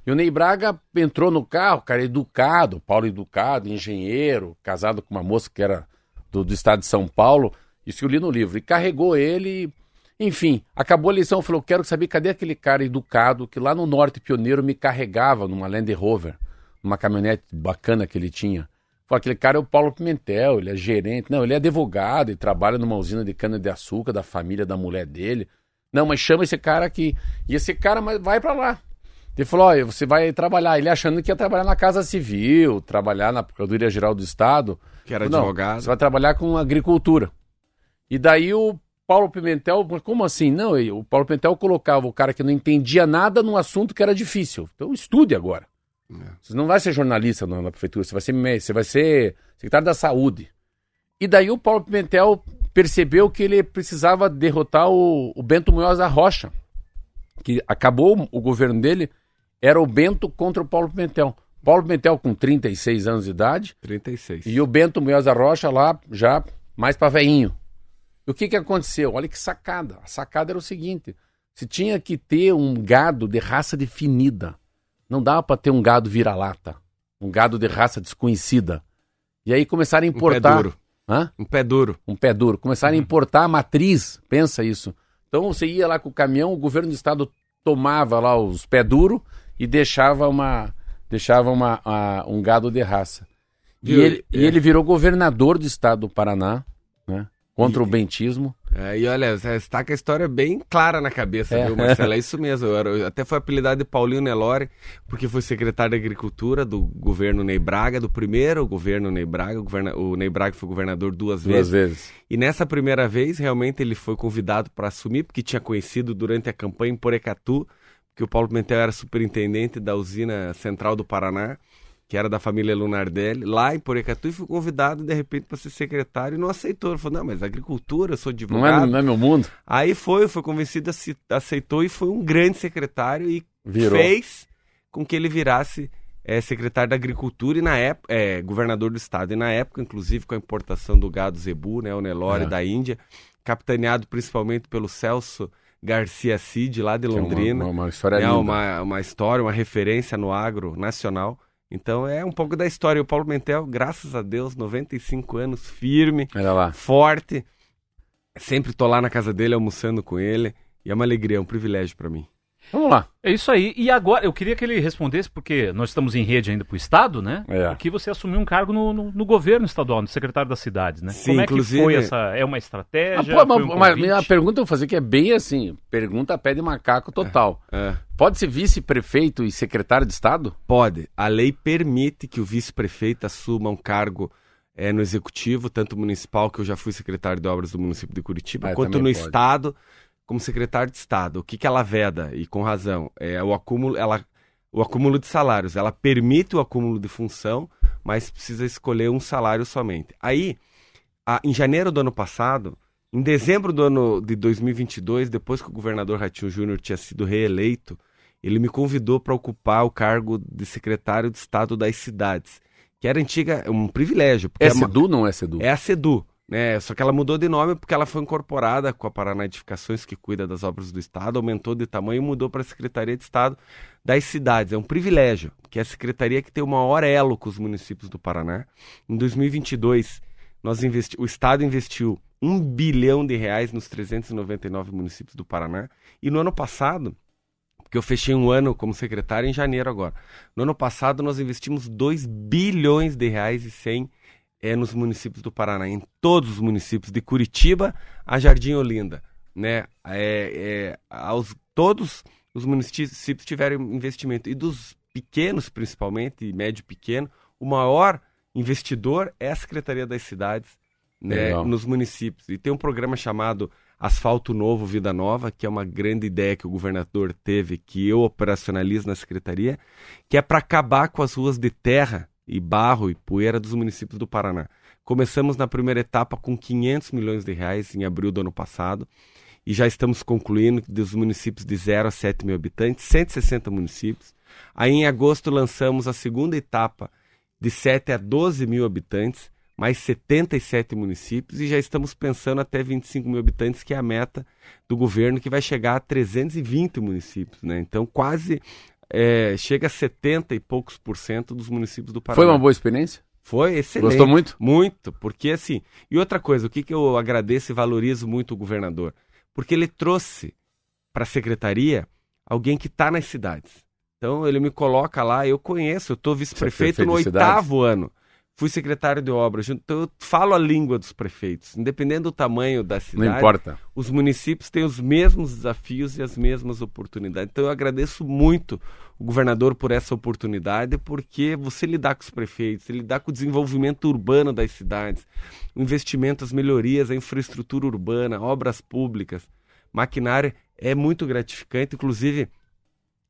E o Ney Braga entrou no carro, cara, educado, Paulo educado, engenheiro, casado com uma moça que era do, do estado de São Paulo, isso eu li no livro, e carregou ele, enfim, acabou a eleição, falou, quero saber cadê aquele cara educado que lá no Norte Pioneiro me carregava numa Land Rover, numa caminhonete bacana que ele tinha. Falou, aquele cara é o Paulo Pimentel, ele é gerente. Não, ele é advogado e trabalha numa usina de cana-de-açúcar da família da mulher dele. Não, mas chama esse cara aqui. E esse cara mas vai para lá. Ele falou, olha, você vai trabalhar. Ele achando que ia trabalhar na Casa Civil, trabalhar na Procuradoria Geral do Estado. Que era Não, advogado. Você vai trabalhar com agricultura. E daí o Paulo Pimentel, como assim? Não, o Paulo Pimentel colocava o cara que não entendia nada num assunto que era difícil. Então estude agora. Você não vai ser jornalista na, na prefeitura, você vai ser você vai ser secretário da saúde. E daí o Paulo Pimentel percebeu que ele precisava derrotar o, o Bento Munhoz da Rocha. Que acabou o governo dele, era o Bento contra o Paulo Pimentel. Paulo Pimentel com 36 anos de idade, 36. e o Bento Munhoz da Rocha lá já mais para veinho. E o que, que aconteceu? Olha que sacada. A sacada era o seguinte: se tinha que ter um gado de raça definida. Não dava para ter um gado vira-lata. Um gado de raça desconhecida. E aí começaram a Um pé importar. duro. Hã? Um pé duro. Um pé duro. Começaram a importar a matriz. Pensa isso. Então você ia lá com o caminhão, o governo do estado tomava lá os pé duro e deixava uma deixava uma, a- um gado de raça. E Viu? ele, e É. ele virou governador do estado do Paraná, né? Contra o bentismo. É, e olha, você está com a história bem clara na cabeça, É. viu, Marcelo? É isso mesmo. Eu era- eu até foi apelidado de Paulinho Nelore, porque foi secretário de Agricultura do governo Ney Braga, do primeiro governo Ney Braga. O, governa- o Ney Braga foi governador duas, Duas vezes. vezes. E nessa primeira vez, realmente, ele foi convidado para assumir, porque tinha conhecido durante a campanha em Porecatu, que o Paulo Pimentel era superintendente da usina central do Paraná, que era da família Lunardelli, lá em Porecatu, e foi convidado, de repente, para ser secretário, e não aceitou. Ele falou, não, mas agricultura, eu sou Não é, advogado. não é meu mundo? Aí foi, foi convencido, ace- aceitou, e foi um grande secretário, e Virou. fez com que ele virasse é, secretário da Agricultura e na época, é, governador do estado. E na época, inclusive, com a importação do gado zebu, né, o Nelore É. da Índia, capitaneado principalmente pelo Celso Garcia Cid, lá de é uma- Londrina. Uma, uma história É linda. uma, uma história, uma referência no agro nacional. Então é um pouco da história. O Paulo Mentel, graças a Deus, 95 anos, firme, forte. Sempre tô lá na casa dele almoçando com ele. E é uma alegria, é um privilégio para mim. Vamos lá. É isso aí. E agora, eu queria que ele respondesse, porque nós estamos em rede ainda pro Estado, né? É. Aqui você assumiu um cargo no, no- no governo estadual, no secretário das cidades, né? Sim, Como é que inclusive- foi essa... É uma Ah, estratégia? pô, foi mas, um mas convite? a pergunta que eu vou fazer que é bem assim: pergunta pé de macaco total. É. Pode ser vice-prefeito e secretário de Estado? Pode. A lei permite que o vice-prefeito assuma um cargo eh, no executivo, tanto municipal, que eu já fui secretário de obras do município de Curitiba, Ah, quanto no pode. estado, como secretário de estado. O que, que ela veda, e com razão, é o acúmulo, ela, o acúmulo de salários. Ela permite o acúmulo de função, mas precisa escolher um salário somente. Aí, a- em janeiro do ano passado, em dezembro do ano de 2022, depois que o governador Ratinho Júnior tinha sido reeleito, ele me convidou para ocupar o cargo de secretário de Estado das cidades, que era antiga, um privilégio, porque É é, uma- Sedu ou não é Sedu? é a SEDU, né? Só que ela mudou de nome porque ela foi incorporada com a Paraná Edificações, que cuida das obras do Estado, aumentou de tamanho e mudou para a Secretaria de Estado das Cidades. É um privilégio, que é a secretaria que tem o maior elo com os municípios do Paraná. Em 2022, nós investi... o Estado investiu um bilhão de reais nos 399 municípios do Paraná. E no ano passado, porque eu fechei um ano como secretário em janeiro agora. No ano passado, nós investimos 2 bilhões de reais e 100 é nos municípios do Paraná, em todos os municípios, de Curitiba a Jardim Olinda, né? É, é, aos, todos os municípios tiveram investimento, e dos pequenos, principalmente, e médio e pequeno, o maior investidor é a Secretaria das Cidades, né? Legal. Nos municípios. E tem um programa chamado Asfalto Novo, Vida Nova, que é uma grande ideia que o governador teve, que eu operacionalizo na Secretaria, que é para acabar com as ruas de terra e barro e poeira dos municípios do Paraná. Começamos na primeira etapa com 500 milhões de reais em abril do ano passado e já estamos concluindo dos municípios de 0 a 7 mil habitantes, 160 municípios. Aí em agosto lançamos a segunda etapa de 7 a 12 mil habitantes, mais 77 municípios e já estamos pensando até 25 mil habitantes, que é a meta do governo, que vai chegar a 320 municípios. Né? Então quase é, chega a 70 e poucos por cento dos municípios do Paraná. Foi uma boa experiência? Foi excelente. Gostou muito? Muito, porque assim. E outra coisa, o que, que eu agradeço e valorizo muito o governador? Porque ele trouxe para a secretaria alguém que está nas cidades. Então ele me coloca lá, eu conheço, eu estou vice-prefeito prefeito no oitavo ano. Fui secretário de obras, então eu falo a língua dos prefeitos, independente do tamanho da cidade. Não importa. Os municípios têm os mesmos desafios e as mesmas oportunidades. Então eu agradeço muito o governador por essa oportunidade, porque você lidar com os prefeitos, lidar com o desenvolvimento urbano das cidades, o investimento, as melhorias, a infraestrutura urbana, obras públicas, maquinário, é muito gratificante. Inclusive,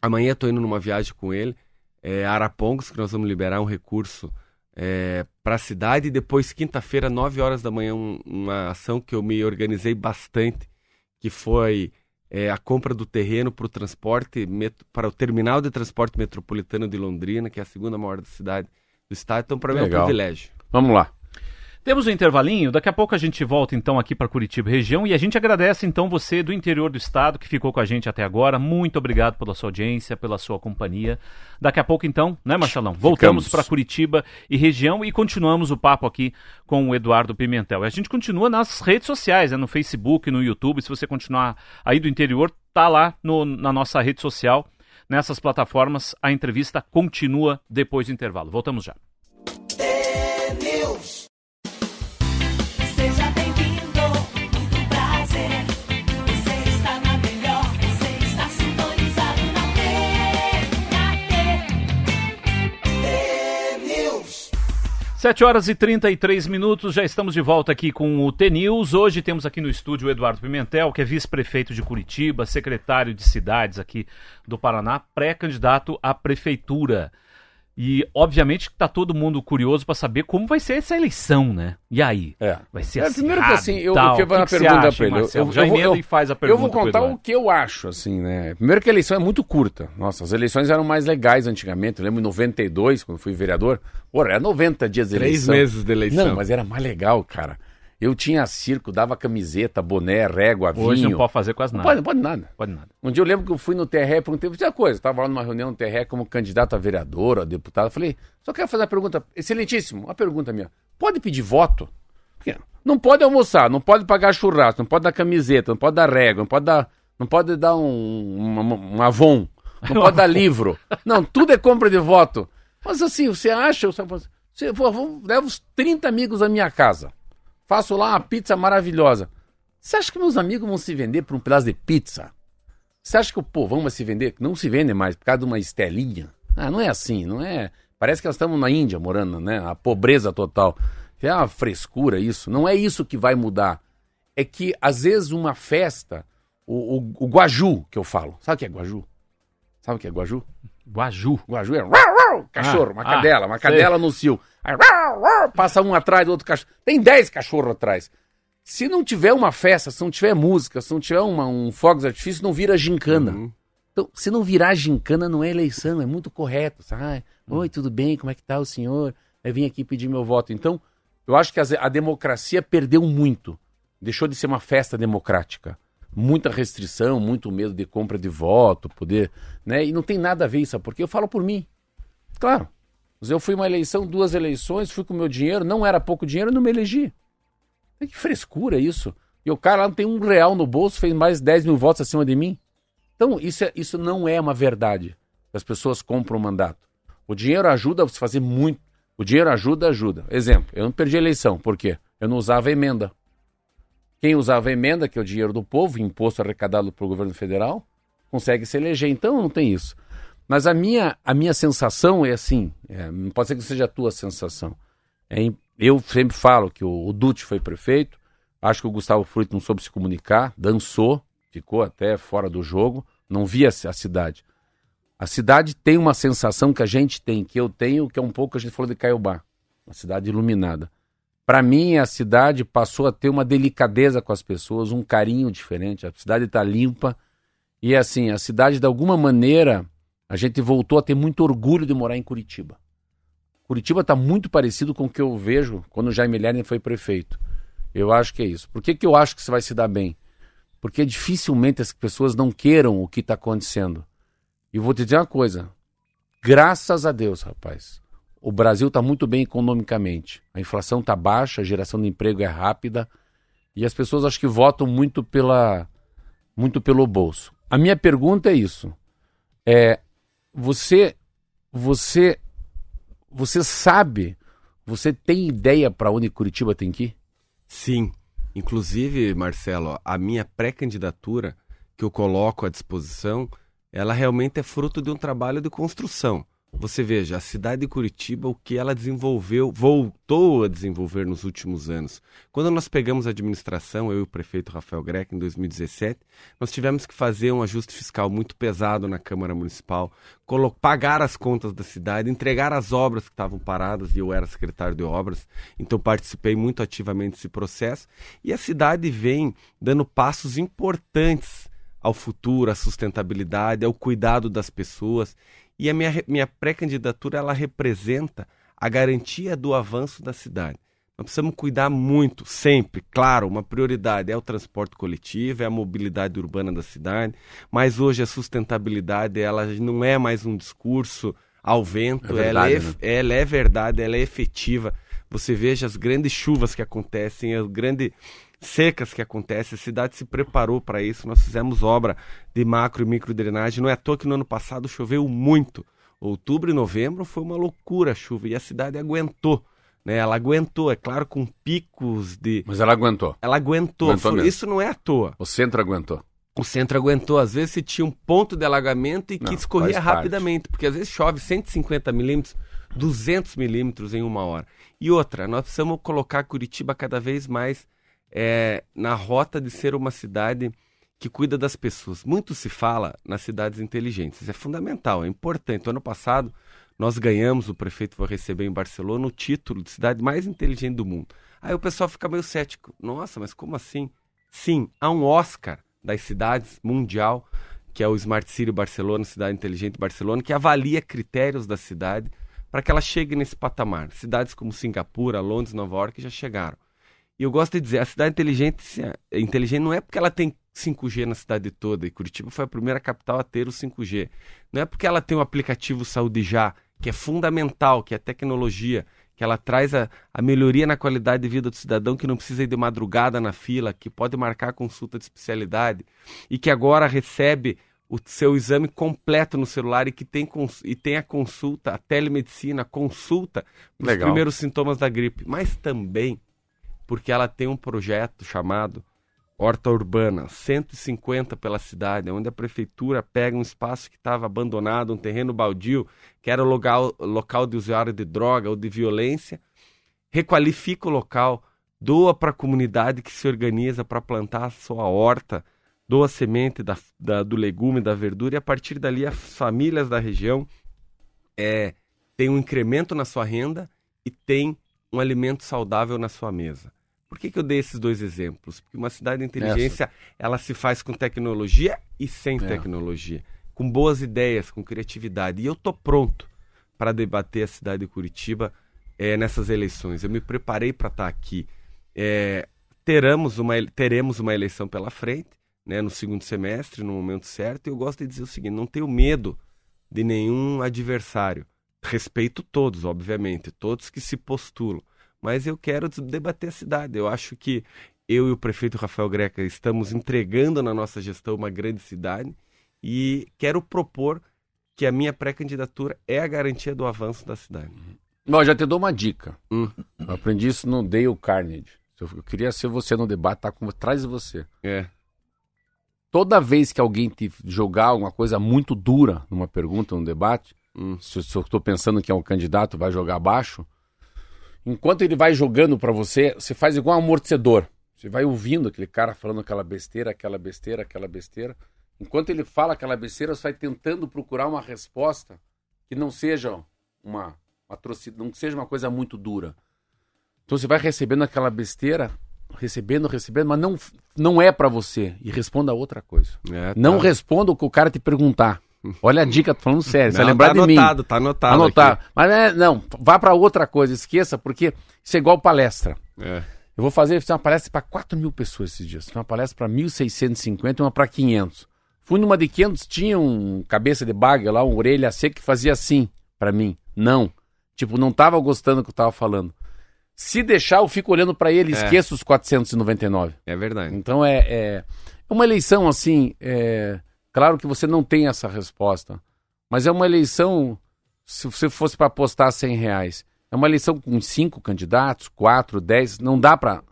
amanhã estou indo numa viagem com ele, é, Arapongos, que nós vamos liberar um recurso é, para a cidade. E depois, quinta-feira, 9 horas da manhã, um, uma ação que eu me organizei bastante, que foi é, a compra do terreno para o transporte, para o terminal de transporte metropolitano de Londrina, que é a segunda maior cidade do estado. Então, para mim é um privilégio. Vamos lá. Temos um intervalinho, daqui a pouco a gente volta então aqui para Curitiba região e a gente agradece então você do interior do estado que ficou com a gente até agora. Muito obrigado pela sua audiência, pela sua companhia. Daqui a pouco então, né, Marcelão? Voltamos para Curitiba e região e continuamos o papo aqui com o Eduardo Pimentel. A gente continua nas redes sociais, né, no Facebook, no YouTube. Se você continuar aí do interior, tá lá no, na nossa rede social, nessas plataformas. A entrevista continua depois do intervalo. Voltamos já. Sete horas e 33 minutos, já estamos de volta aqui com o T-News. Hoje temos aqui no estúdio o Eduardo Pimentel, que é vice-prefeito de Curitiba, secretário de cidades aqui do Paraná, pré-candidato à prefeitura. E, obviamente, está todo mundo curioso para saber como vai ser essa eleição, né? E aí? É. Vai ser é, assim. Primeiro que assim, eu, tal. eu vou que pergunta para ele. Eu, eu, já emenda e faz a pergunta. Eu vou contar o que eu acho, assim, né? Primeiro que a eleição é muito curta. Nossa, as eleições eram mais legais antigamente. Eu lembro em 92, quando fui vereador. Pô, era 90 dias de eleição. Três meses de eleição. Não, mas era mais legal, cara. Eu tinha circo, dava camiseta, boné, régua, vinho. Hoje não pode fazer quase nada. Não pode, não pode nada. Pode nada. Um dia eu lembro que eu fui no TRE perguntei, uma coisa, estava lá numa reunião no TRE como candidato a vereador, a deputado, eu falei, só quero fazer uma pergunta, excelentíssimo, uma pergunta minha, pode pedir voto? Porque não pode almoçar, não pode pagar churrasco, não pode dar camiseta, não pode dar régua, não pode dar, não pode dar um, um, um Avon, não pode dar livro. Não, tudo é compra de voto. Mas assim, você acha, você, você, eu levo uns 30 amigos à minha casa faço lá uma pizza maravilhosa. Você acha que meus amigos vão se vender por um pedaço de pizza? Você acha que o povão vai se vender? Não se vende mais por causa de uma estelinha. Ah, não é assim, não é. Parece que nós estamos na Índia morando, né? A pobreza total. É uma frescura isso. Não é isso que vai mudar. É que, às vezes, uma festa, o, o, o guaju que eu falo. Sabe o que é guaju? Sabe o que é guaju? Guaju. Guaju é cachorro, ah, uma cadela, ah, uma cadela sei. no cio. Aí, passa um atrás do outro cachorro. Tem dez cachorros atrás. Se não tiver uma festa, se não tiver música, se não tiver uma, um fogos de artifício, não vira gincana. Uhum. Então, se não virar gincana, não é eleição, é muito correto. Sabe? Oi, tudo bem? Como é que tá o senhor? Eu vim aqui pedir meu voto. Então, eu acho que a, a democracia perdeu muito. Deixou de ser uma festa democrática muita restrição, muito medo de compra de voto, poder, né? E não tem nada a ver isso, porque eu falo por mim. Claro, eu fui uma eleição, duas eleições, fui com meu dinheiro, não era pouco dinheiro, não me elegi. Que frescura isso. E o cara lá não tem um real no bolso, fez mais 10 mil votos acima de mim. Então, isso, é, isso não é uma verdade. As pessoas compram o mandato. O dinheiro ajuda a você fazer muito. O dinheiro ajuda, ajuda. Exemplo, eu não perdi a eleição. Por quê? Eu não usava emenda. Quem usava emenda, que é o dinheiro do povo, imposto arrecadado pelo governo federal, consegue se eleger. Então não tem isso. Mas a minha, a minha sensação é assim, é, não pode ser que seja a tua sensação. É, eu sempre falo que o, o Dutti foi prefeito, acho que o Gustavo Fruto não soube se comunicar, dançou, ficou até fora do jogo, não via a cidade. A cidade tem uma sensação que a gente tem, que eu tenho, que é um pouco a gente falou de Caiobá, uma cidade iluminada. Para mim, a cidade passou a ter uma delicadeza com as pessoas, um carinho diferente. A cidade está limpa. E assim, a cidade, de alguma maneira, a gente voltou a ter muito orgulho de morar em Curitiba. Curitiba está muito parecido com o que eu vejo quando o Jaime Lerner foi prefeito. Eu acho que é isso. Por que, que eu acho que você vai se dar bem? Porque dificilmente as pessoas não queiram o que está acontecendo. E vou te dizer uma coisa. Graças a Deus, rapaz o Brasil está muito bem economicamente. A inflação está baixa, a geração de emprego é rápida e as pessoas acho que votam muito pela muito pelo bolso. A minha pergunta é isso: é você você você sabe Você tem ideia para onde Curitiba tem que ir? Sim. Inclusive, Marcelo, a minha pré-candidatura que eu coloco à disposição, ela realmente é fruto de um trabalho de construção. Você veja, a cidade de Curitiba, o que ela desenvolveu, voltou a desenvolver nos últimos anos. Quando nós pegamos a administração, eu e o prefeito Rafael Greco, em 2017, nós tivemos que fazer um ajuste fiscal muito pesado na Câmara Municipal, pagar as contas da cidade, entregar as obras que estavam paradas, e eu era secretário de obras, então participei muito ativamente desse processo. E a cidade vem dando passos importantes ao futuro, à sustentabilidade, ao cuidado das pessoas. E a minha, minha pré-candidatura ela representa a garantia do avanço da cidade. Nós precisamos cuidar muito, sempre. Claro, uma prioridade é o transporte coletivo, é a mobilidade urbana da cidade, mas hoje a sustentabilidade ela não é mais um discurso ao vento, é verdade, ela, é, né? ela é verdade, ela é efetiva. Você veja as grandes chuvas que acontecem, as grandes secas que acontecem, a cidade se preparou para isso. Nós fizemos obra de macro e micro drenagem. Não é à toa que no ano passado choveu muito. Outubro e novembro foi uma loucura a chuva e a cidade aguentou. Né? Ela aguentou, é claro, com picos de. Mas ela aguentou. Ela aguentou. aguentou foi... Isso não é à toa. O centro aguentou. O centro aguentou. Às vezes se tinha um ponto de alagamento e não, que escorria rapidamente, porque às vezes chove 150 milímetros, 200 milímetros em uma hora. E outra, nós precisamos colocar Curitiba cada vez mais é, na rota de ser uma cidade que cuida das pessoas. Muito se fala nas cidades inteligentes. É fundamental, é importante. ano passado, nós ganhamos, o prefeito vai receber em Barcelona, o título de cidade mais inteligente do mundo. Aí o pessoal fica meio cético. Nossa, mas como assim? Sim, há um Oscar das cidades mundial, que é o Smart City Barcelona, Cidade Inteligente Barcelona, que avalia critérios da cidade para que ela chegue nesse patamar. Cidades como Singapura, Londres, Nova York já chegaram. E eu gosto de dizer, a cidade inteligente, é inteligente não é porque ela tem 5G na cidade toda, e Curitiba foi a primeira capital a ter o 5G. Não é porque ela tem o aplicativo Saúde Já, que é fundamental, que é tecnologia, que ela traz a, a melhoria na qualidade de vida do cidadão, que não precisa ir de madrugada na fila, que pode marcar consulta de especialidade, e que agora recebe o seu exame completo no celular e que tem, e tem a consulta, a telemedicina, a consulta os primeiros sintomas da gripe. Mas também porque ela tem um projeto chamado Horta Urbana, 150 pela cidade, onde a prefeitura pega um espaço que estava abandonado, um terreno baldio, que era o local, local de usuário de droga ou de violência, requalifica o local, doa para a comunidade que se organiza para plantar a sua horta, doa semente da, da, do legume, da verdura, e a partir dali as famílias da região é, têm um incremento na sua renda e tem um alimento saudável na sua mesa. Por que, que eu dei esses dois exemplos? Porque uma cidade de inteligência, Essa. ela se faz com tecnologia e sem é. tecnologia. Com boas ideias, com criatividade. E eu tô pronto para debater a cidade de Curitiba é, nessas eleições. Eu me preparei para estar tá aqui. É, teremos, uma, teremos uma eleição pela frente, né, no segundo semestre, no momento certo. E eu gosto de dizer o seguinte: não tenho medo de nenhum adversário. Respeito todos, obviamente, todos que se postulam mas eu quero debater a cidade. Eu acho que eu e o prefeito Rafael Greca estamos entregando na nossa gestão uma grande cidade e quero propor que a minha pré-candidatura é a garantia do avanço da cidade. Bom, já te dou uma dica. Hum. Eu aprendi isso no Dale Carnegie. Eu queria ser você no debate, tá com atrás de você. É. Toda vez que alguém te jogar alguma coisa muito dura numa pergunta, num debate, hum. se, se eu estou pensando que é um candidato vai jogar abaixo, enquanto ele vai jogando para você, você faz igual um amortecedor. Você vai ouvindo aquele cara falando aquela besteira, aquela besteira, aquela besteira. Enquanto ele fala aquela besteira, você vai tentando procurar uma resposta que não seja uma, atrocidade, não seja uma coisa muito dura. Então você vai recebendo aquela besteira, recebendo, recebendo, mas não, não é para você. E responda outra coisa. É, tá. Não responda o que o cara te perguntar. Olha a dica, tô falando sério. Você vai lembrar tá de anotado, mim. Tá anotado, anotado. Mas é, não, vá para outra coisa, esqueça, porque isso é igual palestra. É. Eu vou fazer uma palestra para 4 mil pessoas esses dias. Uma palestra para 1.650 e uma para 500. Fui numa de 500, tinha um cabeça de baga lá, uma orelha seca que fazia assim para mim. Não. Tipo, não tava gostando do que eu tava falando. Se deixar, eu fico olhando para ele e é. esqueço os 499. É verdade. Então é, é uma eleição assim. É Claro que você não tem essa resposta, mas é uma eleição. Se você fosse para apostar 100 reais, É uma eleição com cinco candidatos, quatro, dez, não dá para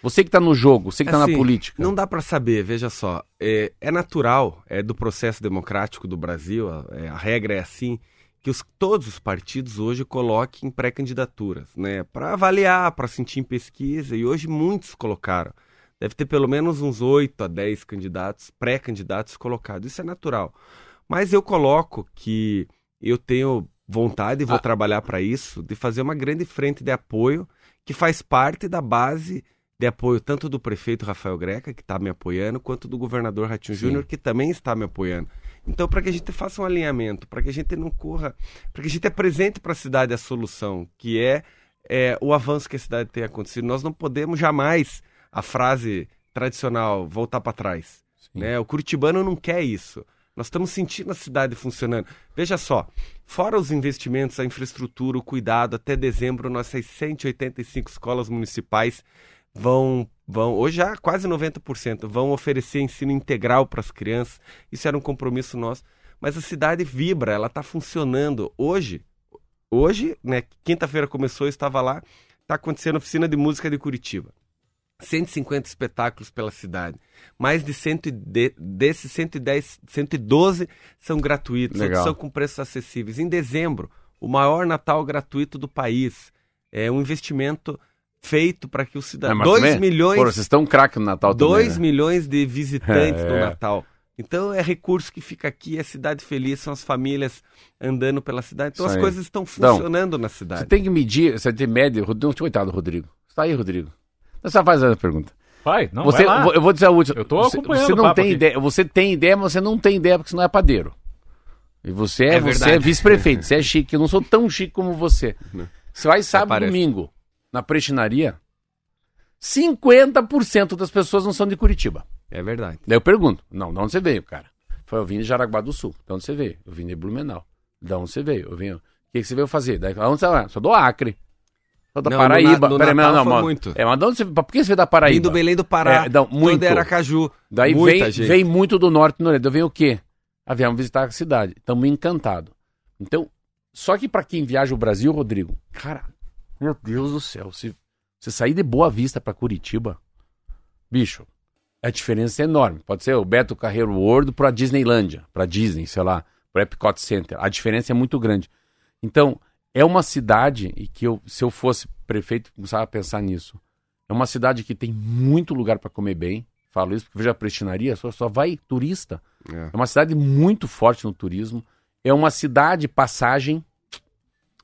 você que está no jogo, você que está Assim, na política. Não dá para saber, veja só. É, é natural, é do processo democrático do Brasil, a, é, a regra é assim, que os- todos os partidos hoje coloquem pré-candidaturas, né? Para avaliar, para sentir em pesquisa, e hoje muitos colocaram. Deve ter pelo menos uns 8 a 10 candidatos, pré-candidatos colocados. Isso é natural. Mas eu coloco que eu tenho vontade e vou Ah. trabalhar para isso, de fazer uma grande frente de apoio que faz parte da base de apoio tanto do prefeito Rafael Greca, que está me apoiando, quanto do governador Ratinho. Júnior, que também está me apoiando. Então, para que a gente faça um alinhamento, para que a gente não corra, para que a gente apresente para a cidade a solução, que é, é, o avanço que a cidade tem acontecido. Nós não podemos jamais, a frase tradicional, voltar para trás. Sim. Né? O curitibano não quer isso. Nós estamos sentindo a cidade funcionando. Veja só, fora os investimentos, a infraestrutura, o cuidado, até dezembro nossas 185 escolas municipais vão, vão hoje já quase 90%, vão oferecer ensino integral para as crianças. Isso era um compromisso nosso. Mas a cidade vibra, ela está funcionando. Hoje, hoje, né, quinta-feira começou, eu estava lá, está acontecendo a oficina de música de Curitiba. 150 espetáculos pela cidade. Mais de 100 de, desses 110, 112 são gratuitos, são com preços acessíveis. Em dezembro, o maior Natal gratuito do país. É um investimento feito para que o É, cidadão. mas 2 também- milhões, Pô, vocês estão craque no Natal também. 2 né? milhões de visitantes É. no Natal. Então é recurso que fica aqui, é cidade feliz, são as famílias andando pela cidade. Então Isso as aí. coisas estão funcionando na cidade. Você tem que medir, você tem média. Coitado, Rodrigo. Você tá aí, Rodrigo. Você faz a pergunta. Vai, não, você, vai lá. eu vou dizer a última. Eu tô você, acompanhando você o não papo tem aqui. ideia. Você tem ideia, mas você não tem ideia porque você não é padeiro. E você é, É você é vice-prefeito, você é chique. Eu não sou tão chique como você. Você vai sábado e domingo na prestinaria. 50% das pessoas não são de Curitiba. É verdade. Daí eu pergunto, não, de onde você veio, cara? Foi, eu vim de Jaraguá do Sul. De onde você veio? Eu vim de Blumenau. De onde você veio? Eu vim. O que, que você veio fazer? Daí, aonde você vai? Sou do Acre. Sou da Não, Paraíba. no Na- no Peraí, Natal não, não, mano. muito. É, mas de onde você, por que você veio da Paraíba? Vim do Belém do Pará, É, não, muito. todo Aracaju. Daí muita vem, gente. vem muito do norte do nordeste. Daí vem o quê? Ah, viemos visitar a cidade. Estamos encantados. Então, só que para quem viaja o Brasil, Rodrigo, cara, meu Deus do céu, se você sair de Boa Vista para Curitiba, bicho, a diferença é enorme. Pode ser o Beto Carreiro World para Disneylândia, para Disney, sei lá, para Epcot Center. A diferença é muito grande. Então, é uma cidade e que eu, se eu fosse prefeito, começava a pensar nisso. É uma cidade que tem muito lugar para comer bem. Falo isso porque veja a prestinaria, só, só vai turista. É. É uma cidade muito forte no turismo. É uma cidade passagem.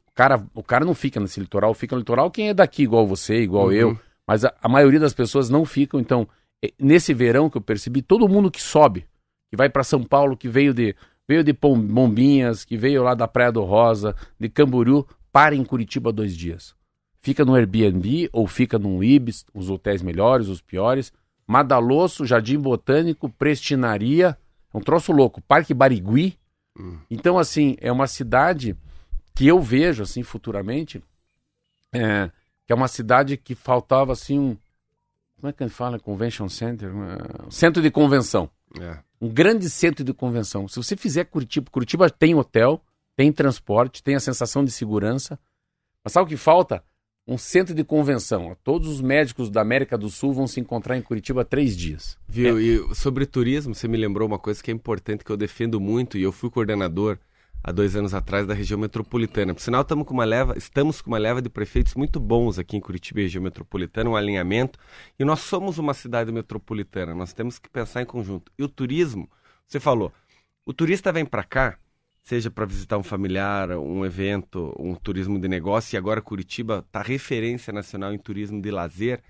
O cara, o cara não fica nesse litoral, fica no litoral quem é daqui, igual você, igual Uhum. eu. Mas a, a maioria das pessoas não ficam. Então, nesse verão que eu percebi, todo mundo que sobe, que vai para São Paulo, que veio de veio de Bombinhas, que veio lá da Praia do Rosa, de Camboriú, para em Curitiba dois dias. Fica no Airbnb ou fica num Ibis, os hotéis melhores, os piores. Madalosso, Jardim Botânico, Prestinaria, é um troço louco. Parque Barigui. Então, assim, é uma cidade que eu vejo, assim, futuramente, é, que é uma cidade que faltava, assim, um... Como é que a gente fala? Convention Center? Um centro de convenção. É. Um grande centro de convenção. Se você fizer Curitiba, Curitiba tem hotel, tem transporte, tem a sensação de segurança. Mas sabe o que falta? Um centro de convenção. Todos os médicos da América do Sul vão se encontrar em Curitiba três dias. Viu? E sobre turismo, você me lembrou uma coisa que é importante, que eu defendo muito, e eu fui coordenador há dois anos atrás da região metropolitana. Por sinal, estamos com uma leva, estamos com uma leva de prefeitos muito bons aqui em Curitiba região metropolitana, um alinhamento. E nós somos uma cidade metropolitana, nós temos que pensar em conjunto. E o turismo, você falou, o turista vem para cá, seja para visitar um familiar, um evento, um turismo de negócio, e agora Curitiba está referência nacional em turismo de lazer,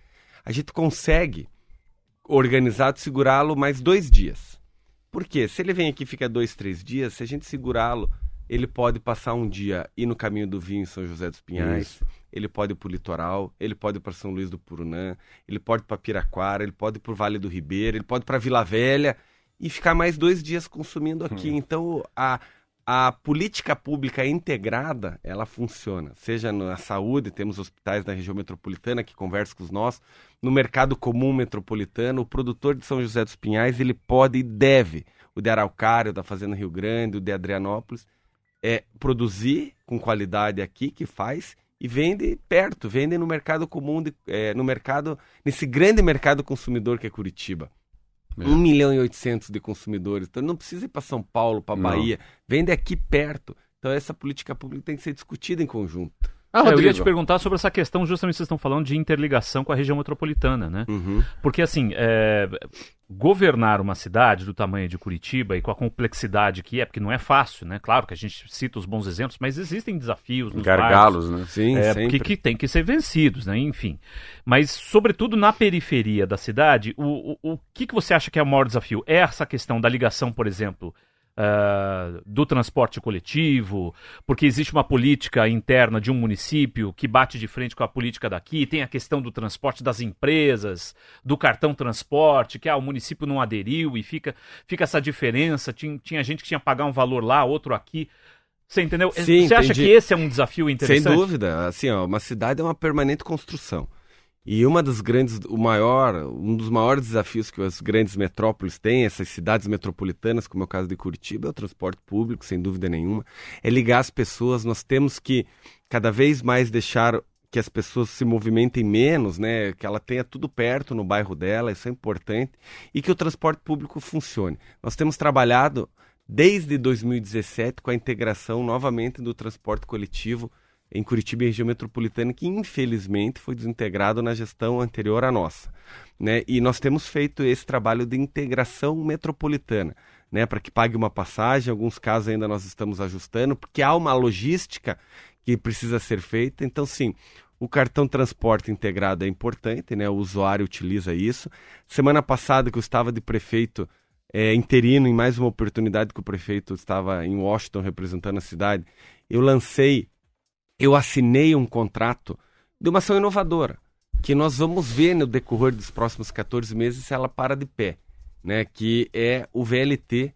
a gente consegue organizado segurá-lo mais dois dias. Por quê? Se ele vem aqui e fica dois, três dias, se a gente segurá-lo, ele pode passar um dia ir no caminho do vinho em São José dos Pinhais, ele pode ir para o litoral, ele pode ir para São Luís do Purunã, ele pode ir para Piraquara, ele pode ir para o Vale do Ribeiro, ele pode ir para Vila Velha e ficar mais dois dias consumindo aqui. Então, a, a política pública integrada, ela funciona. Seja na saúde, temos hospitais da região metropolitana que conversam com os nossos, no mercado comum metropolitano, o produtor de São José dos Pinhais, ele pode e deve, o de Araucária, o da Fazenda Rio Grande, o de Adrianópolis, é produzir com qualidade aqui, que faz, e vende perto, vende no mercado comum, de, é, no mercado, nesse grande mercado consumidor que é Curitiba. É. 1 milhão e 800 de consumidores. Então não precisa ir para São Paulo, para Bahia. Vende aqui perto. Então essa política pública tem que ser discutida em conjunto. Ah, é, eu ia te perguntar sobre essa questão, justamente vocês estão falando de interligação com a região metropolitana, né? Uhum. Porque, assim, é, governar uma cidade do tamanho de Curitiba e com a complexidade que é, porque não é fácil, né? Claro que a gente cita os bons exemplos, mas existem desafios nos Gargalos, né? Sim, é, que, que tem que ser vencidos, né? Enfim. Mas, sobretudo na periferia da cidade, o, o, o que, que você acha que é o maior desafio? É essa questão da ligação, por exemplo, Uh, do transporte coletivo, porque existe uma política interna de um município que bate de frente com a política daqui, tem a questão do transporte das empresas, do cartão transporte, que ah, o município não aderiu e fica, fica essa diferença. Tinha, tinha gente que tinha que pagar um valor lá, outro aqui. Você entendeu? Sim, Você acha que esse é um desafio interessante? Sem dúvida. Assim, ó, uma cidade é uma permanente construção. E uma dos grandes, o maior, um dos maiores desafios que as grandes metrópoles têm, essas cidades metropolitanas, como é o caso de Curitiba, é o transporte público, sem dúvida nenhuma, é ligar as pessoas. Nós temos que cada vez mais deixar que as pessoas se movimentem menos, né? Que ela tenha tudo perto no bairro dela, isso é importante, e que o transporte público funcione. Nós temos trabalhado desde 2017 com a integração novamente do transporte coletivo em Curitiba e região metropolitana, que infelizmente foi desintegrado na gestão anterior à nossa. Né? E nós temos feito esse trabalho de integração metropolitana, né? para que pague uma passagem, em alguns casos ainda nós estamos ajustando, porque há uma logística que precisa ser feita. Então, sim, o cartão transporte integrado é importante, né? o usuário utiliza isso. Semana passada, que eu estava de prefeito é, interino, em mais uma oportunidade que o prefeito estava em Washington representando a cidade, eu lancei eu assinei um contrato de uma ação inovadora, que nós vamos ver no decorrer dos próximos 14 meses se ela para de pé, né? que é o VLT,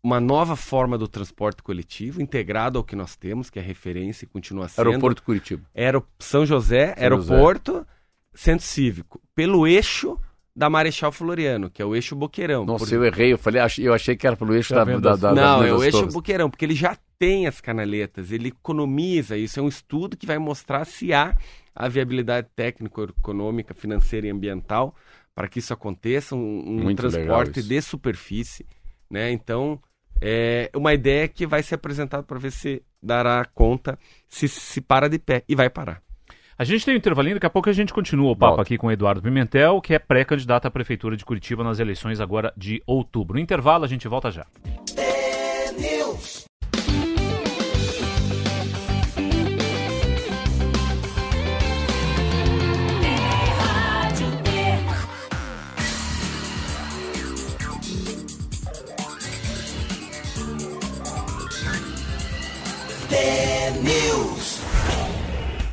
uma nova forma do transporte coletivo, integrado ao que nós temos, que é referência e continua sendo. Aeroporto Curitiba. Aero... São José, São aeroporto, José. centro cívico. Pelo eixo da Marechal Floriano, que é o eixo Boqueirão. Nossa, por... eu errei, eu falei, eu achei que era pelo eixo tá da, da, da, Não, da é o eixo Torres. Boqueirão, porque ele já tem as canaletas, ele economiza isso. É um estudo que vai mostrar se há a viabilidade técnica, econômica, financeira e ambiental para que isso aconteça, um, um transporte de superfície, né? Então, é uma ideia que vai ser apresentada para ver se dará conta se se para de pé e vai parar. A gente tem um intervalinho, daqui a pouco a gente continua o papo Volta. aqui com o Eduardo Pimentel, que é pré-candidato à Prefeitura de Curitiba nas eleições agora de outubro. No intervalo, a gente volta já.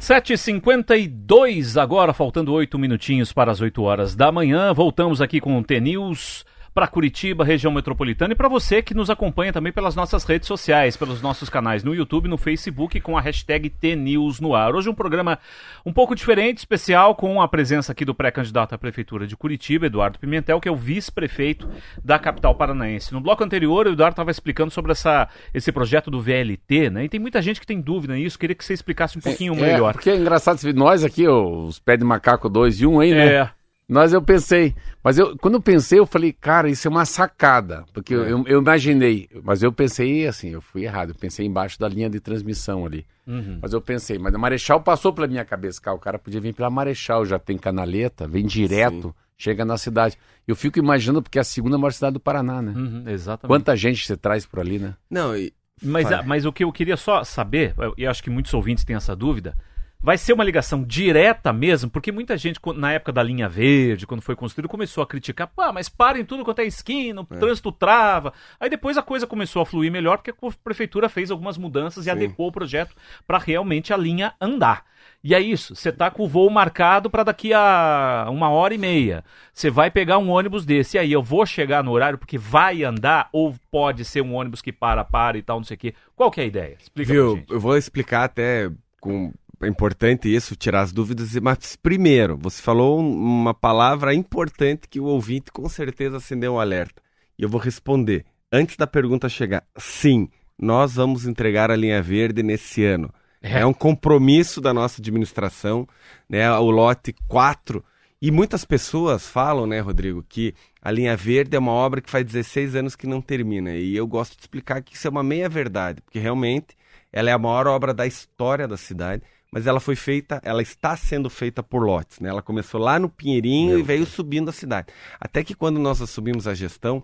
7h52 agora, faltando oito minutinhos para as 8 horas da manhã. Voltamos aqui com o T-News para Curitiba, região metropolitana, e para você que nos acompanha também pelas nossas redes sociais, pelos nossos canais no YouTube, no Facebook, com a hashtag TNews no ar. Hoje um programa um pouco diferente, especial, com a presença aqui do pré-candidato à Prefeitura de Curitiba, Eduardo Pimentel, que é o vice-prefeito da capital paranaense. No bloco anterior, o Eduardo estava explicando sobre essa, esse projeto do VLT, né? E tem muita gente que tem dúvida nisso, queria que você explicasse um pouquinho é, melhor. É, porque é engraçado, nós aqui, os pés de macaco 2 e 1 um aí, né? É. Nós eu pensei, mas eu quando eu pensei, eu falei, cara, isso é uma sacada, porque é. eu, eu, imaginei, mas eu pensei assim, eu fui errado, eu pensei embaixo da linha de transmissão ali. Uhum. Mas eu pensei, mas a Marechal passou pela minha cabeça, cara, o cara podia vir pela Marechal, já tem canaleta, vem direto, Sim. chega na cidade. Eu fico imaginando, porque é a segunda maior cidade do Paraná, né? Uhum, exatamente. Quanta gente você traz por ali, né? Não, e... Mas, mas o que eu queria só saber, e acho que muitos ouvintes têm essa dúvida, Vai ser uma ligação direta mesmo, porque muita gente, na época da linha verde, quando foi construído, começou a criticar, pá, mas parem tudo quanto é esquina, o é. trânsito trava. Aí depois a coisa começou a fluir melhor, porque a prefeitura fez algumas mudanças Sim. e adequou o projeto para realmente a linha andar. E é isso, você tá com o voo marcado para daqui a uma hora e meia. Você vai pegar um ônibus desse, e aí eu vou chegar no horário porque vai andar, ou pode ser um ônibus que para, para e tal, não sei o quê. Qual que é a ideia? Explica Viu, eu vou explicar até com é importante isso, tirar as dúvidas. Mas primeiro, você falou uma palavra importante que o ouvinte com certeza acendeu um alerta. E eu vou responder. Antes da pergunta chegar, sim, nós vamos entregar a linha verde nesse ano. É. um compromisso da nossa administração, né? O lote 4. E muitas pessoas falam, né, Rodrigo, que a linha verde é uma obra que faz 16 anos que não termina. E eu gosto de explicar que isso é uma meia-verdade, porque realmente ela é a maior obra da história da cidade, mas ela foi feita, ela está sendo feita por lotes, né? Ela começou lá no Pinheirinho Meu e veio Deus. subindo a cidade. Até que quando nós assumimos a gestão,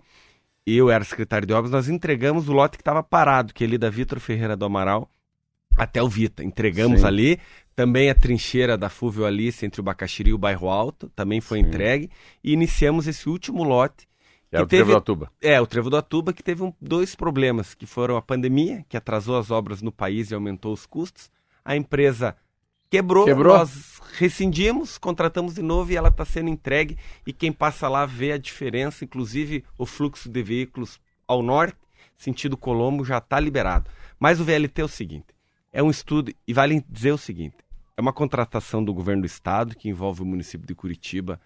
eu era secretário de obras, nós entregamos o lote que estava parado, que é ali da Vitor Ferreira do Amaral até o Vita. Entregamos Sim. ali. Também a trincheira da Fúvio Alice entre o Bacaxiri e o Bairro Alto também foi Sim. entregue. E iniciamos esse último lote. É o teve, Trevo do Atuba. É, o Trevo do Atuba, que teve um, dois problemas, que foram a pandemia, que atrasou as obras no país e aumentou os custos. A empresa quebrou, quebrou. nós rescindimos, contratamos de novo e ela está sendo entregue. E quem passa lá vê a diferença, inclusive o fluxo de veículos ao norte, sentido Colombo, já está liberado. Mas o VLT é o seguinte: é um estudo, e vale dizer o seguinte: é uma contratação do governo do estado que envolve o município de Curitiba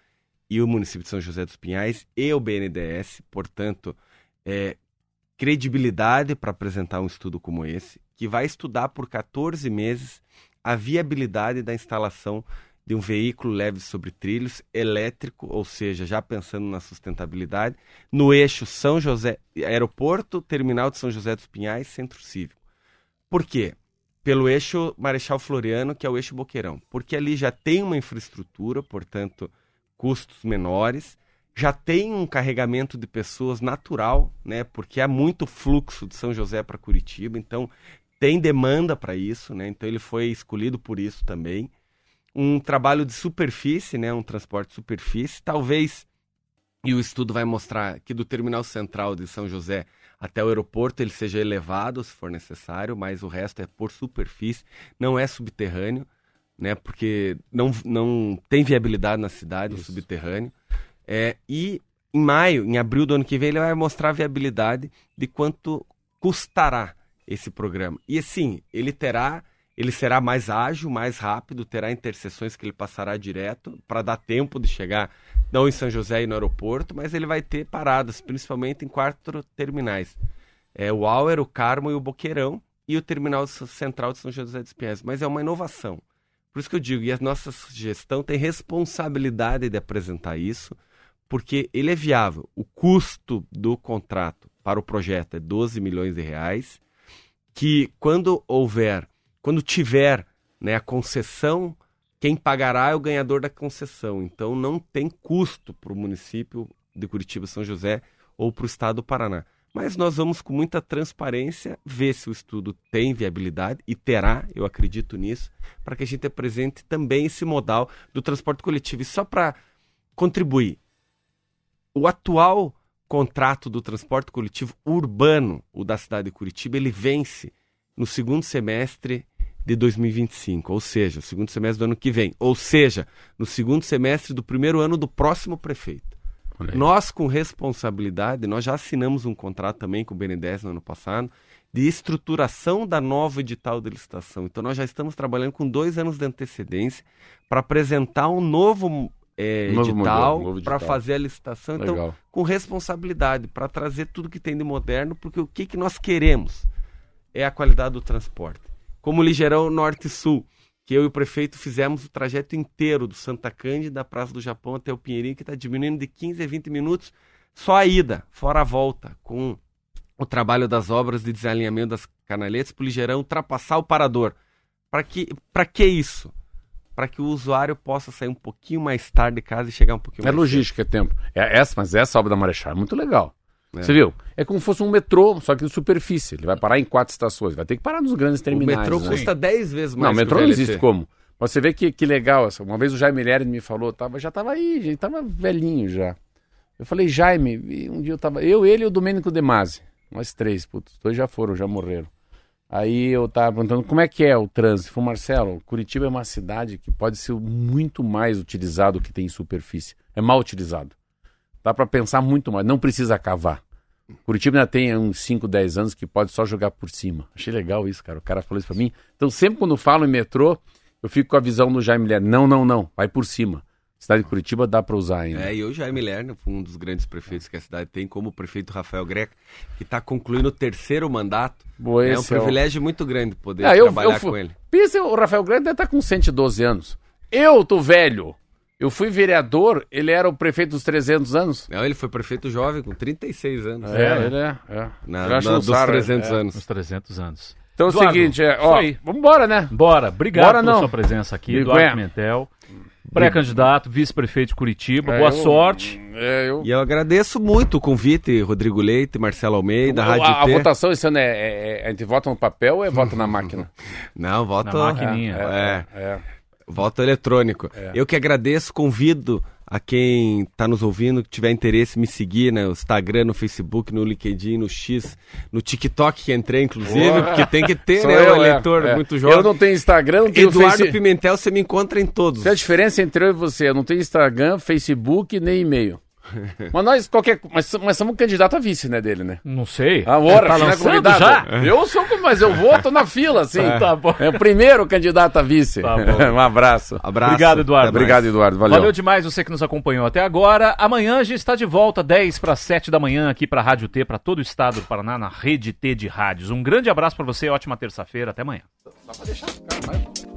e o município de São José dos Pinhais e o BNDES, portanto, é, credibilidade para apresentar um estudo como esse, que vai estudar por 14 meses a viabilidade da instalação de um veículo leve sobre trilhos, elétrico, ou seja, já pensando na sustentabilidade, no eixo São José, aeroporto, terminal de São José dos Pinhais, centro cívico. Por quê? Pelo eixo Marechal Floriano, que é o eixo Boqueirão, porque ali já tem uma infraestrutura, portanto, custos menores, já tem um carregamento de pessoas natural, né? Porque há muito fluxo de São José para Curitiba, então tem demanda para isso, né? Então ele foi escolhido por isso também. Um trabalho de superfície, né? Um transporte de superfície, talvez e o estudo vai mostrar que do terminal central de São José até o aeroporto ele seja elevado, se for necessário, mas o resto é por superfície, não é subterrâneo, né? Porque não, não tem viabilidade na cidade Isso. o subterrâneo. É, e em maio, em abril do ano que vem, ele vai mostrar a viabilidade de quanto custará esse programa. E assim, ele terá, ele será mais ágil, mais rápido, terá interseções que ele passará direto para dar tempo de chegar não em São José e no aeroporto, mas ele vai ter paradas, principalmente em quatro terminais. É o Auer, o Carmo e o Boqueirão e o terminal central de São José dos Pinhais. Mas é uma inovação. Por isso que eu digo, e a nossa gestão tem responsabilidade de apresentar isso, porque ele é viável. O custo do contrato para o projeto é 12 milhões de reais que quando houver, quando tiver né, a concessão, quem pagará é o ganhador da concessão. Então não tem custo para o município de Curitiba São José ou para o estado do Paraná. Mas nós vamos com muita transparência ver se o estudo tem viabilidade e terá, eu acredito nisso, para que a gente apresente também esse modal do transporte coletivo. E só para contribuir, o atual contrato do transporte coletivo urbano, o da cidade de Curitiba, ele vence no segundo semestre de 2025, ou seja, o segundo semestre do ano que vem, ou seja, no segundo semestre do primeiro ano do próximo prefeito. Nós, com responsabilidade, nós já assinamos um contrato também com o BNDES no ano passado, de estruturação da nova edital de licitação. Então, nós já estamos trabalhando com dois anos de antecedência para apresentar um novo é, edital para fazer a licitação. Então, Legal. com responsabilidade, para trazer tudo que tem de moderno, porque o que, que nós queremos é a qualidade do transporte. Como Ligeirão Norte-Sul, que eu e o prefeito fizemos o trajeto inteiro do Santa Cândida, da Praça do Japão até o Pinheirinho, que está diminuindo de 15 a 20 minutos só a ida, fora a volta, com o trabalho das obras de desalinhamento das canaletas para o Ligeirão ultrapassar o parador. Para que, que isso? Para que o usuário possa sair um pouquinho mais tarde de casa e chegar um pouquinho é mais logística, cedo. é tempo. É essa, mas essa obra da Marechal é muito legal. É. Você viu? É como se fosse um metrô, só que de superfície. Ele vai parar em quatro estações. Vai ter que parar nos grandes terminais. O metrô né? custa 10 vezes mais. Não, o metrô não existe como. Mas você vê que, que legal. Essa. Uma vez o Jaime Lerner me falou, tava, já tava aí, já tava velhinho já. Eu falei, Jaime, um dia eu tava. Eu, ele e o Domênico De Masi. Nós três, putz, dois já foram, já morreram. Aí eu tava perguntando como é que é o trânsito. Falei, Marcelo, Curitiba é uma cidade que pode ser muito mais utilizado que tem em superfície. É mal utilizado. Dá para pensar muito mais, não precisa cavar. Curitiba ainda tem uns 5, 10 anos que pode só jogar por cima. Achei legal isso, cara. O cara falou isso pra mim. Então, sempre quando falo em metrô, eu fico com a visão do Jaime Ler. Não, não, não. Vai por cima. Cidade de Curitiba dá para usar ainda. É, e hoje Jaime Lerner foi um dos grandes prefeitos que a cidade tem, como o prefeito Rafael Greca, que está concluindo o terceiro mandato. Boa, é um esse é o- privilégio muito grande poder Ah, eu, trabalhar eu fui- com ele. Pensa, o Rafael Grande deve estar com 112 anos. Eu tô velho. Eu fui vereador, ele era o prefeito dos 300 anos. Não, ele foi prefeito jovem com 36 anos. É, né? ele é. é. Na, na- dos sarro, 300 é. anos. Uns 300 anos. Então é o Eduardo, seguinte, é, ó, aí. vambora, né? Bora, obrigado Bora, pela não. sua presença aqui. Eduardo Pimentel. Pré-candidato, vice-prefeito de Curitiba. É, Boa eu- sorte. É, eu... E eu agradeço muito o convite, Rodrigo Leite, Marcelo Almeida, Rádio a, a votação esse ano é, é- é- a gente vota no papel ou é vota na máquina? Não, voto, Na maquininha. É, É. voto eletrônico. Eu que agradeço, convido a quem está nos ouvindo, que tiver interesse, me seguir no Instagram, no Facebook, no LinkedIn, no X, no TikTok que entrei, inclusive, Boa. porque tem que ter, né, eu, o é, eleitor é. muito jovem. Eu não tenho Instagram, não tenho Eduardo Face- Pimentel, você me encontra em todos. Essa é a diferença entre eu e você. Eu não tenho Instagram, Facebook nem e-mail. Mas nós, qualquer. Mas, mas somos candidato a vice, né, dele, né? Não sei. Ah, agora, tá né, é Já? Eu sou, mas eu vou, tô na fila, assim. É. Tá bom. É o primeiro candidato a vice. Tá bom. um abraço. abraço. Obrigado, Eduardo. Obrigado, Eduardo. Valeu. Valeu demais você que nos acompanhou até agora. Amanhã já está de volta, 10 para 7 da manhã, aqui para a Rádio T, para todo o estado do Paraná, na Rede T de Rádios. Um grande abraço para você, ótima terça-feira, até amanhã. Dá pra deixar, cara, vai.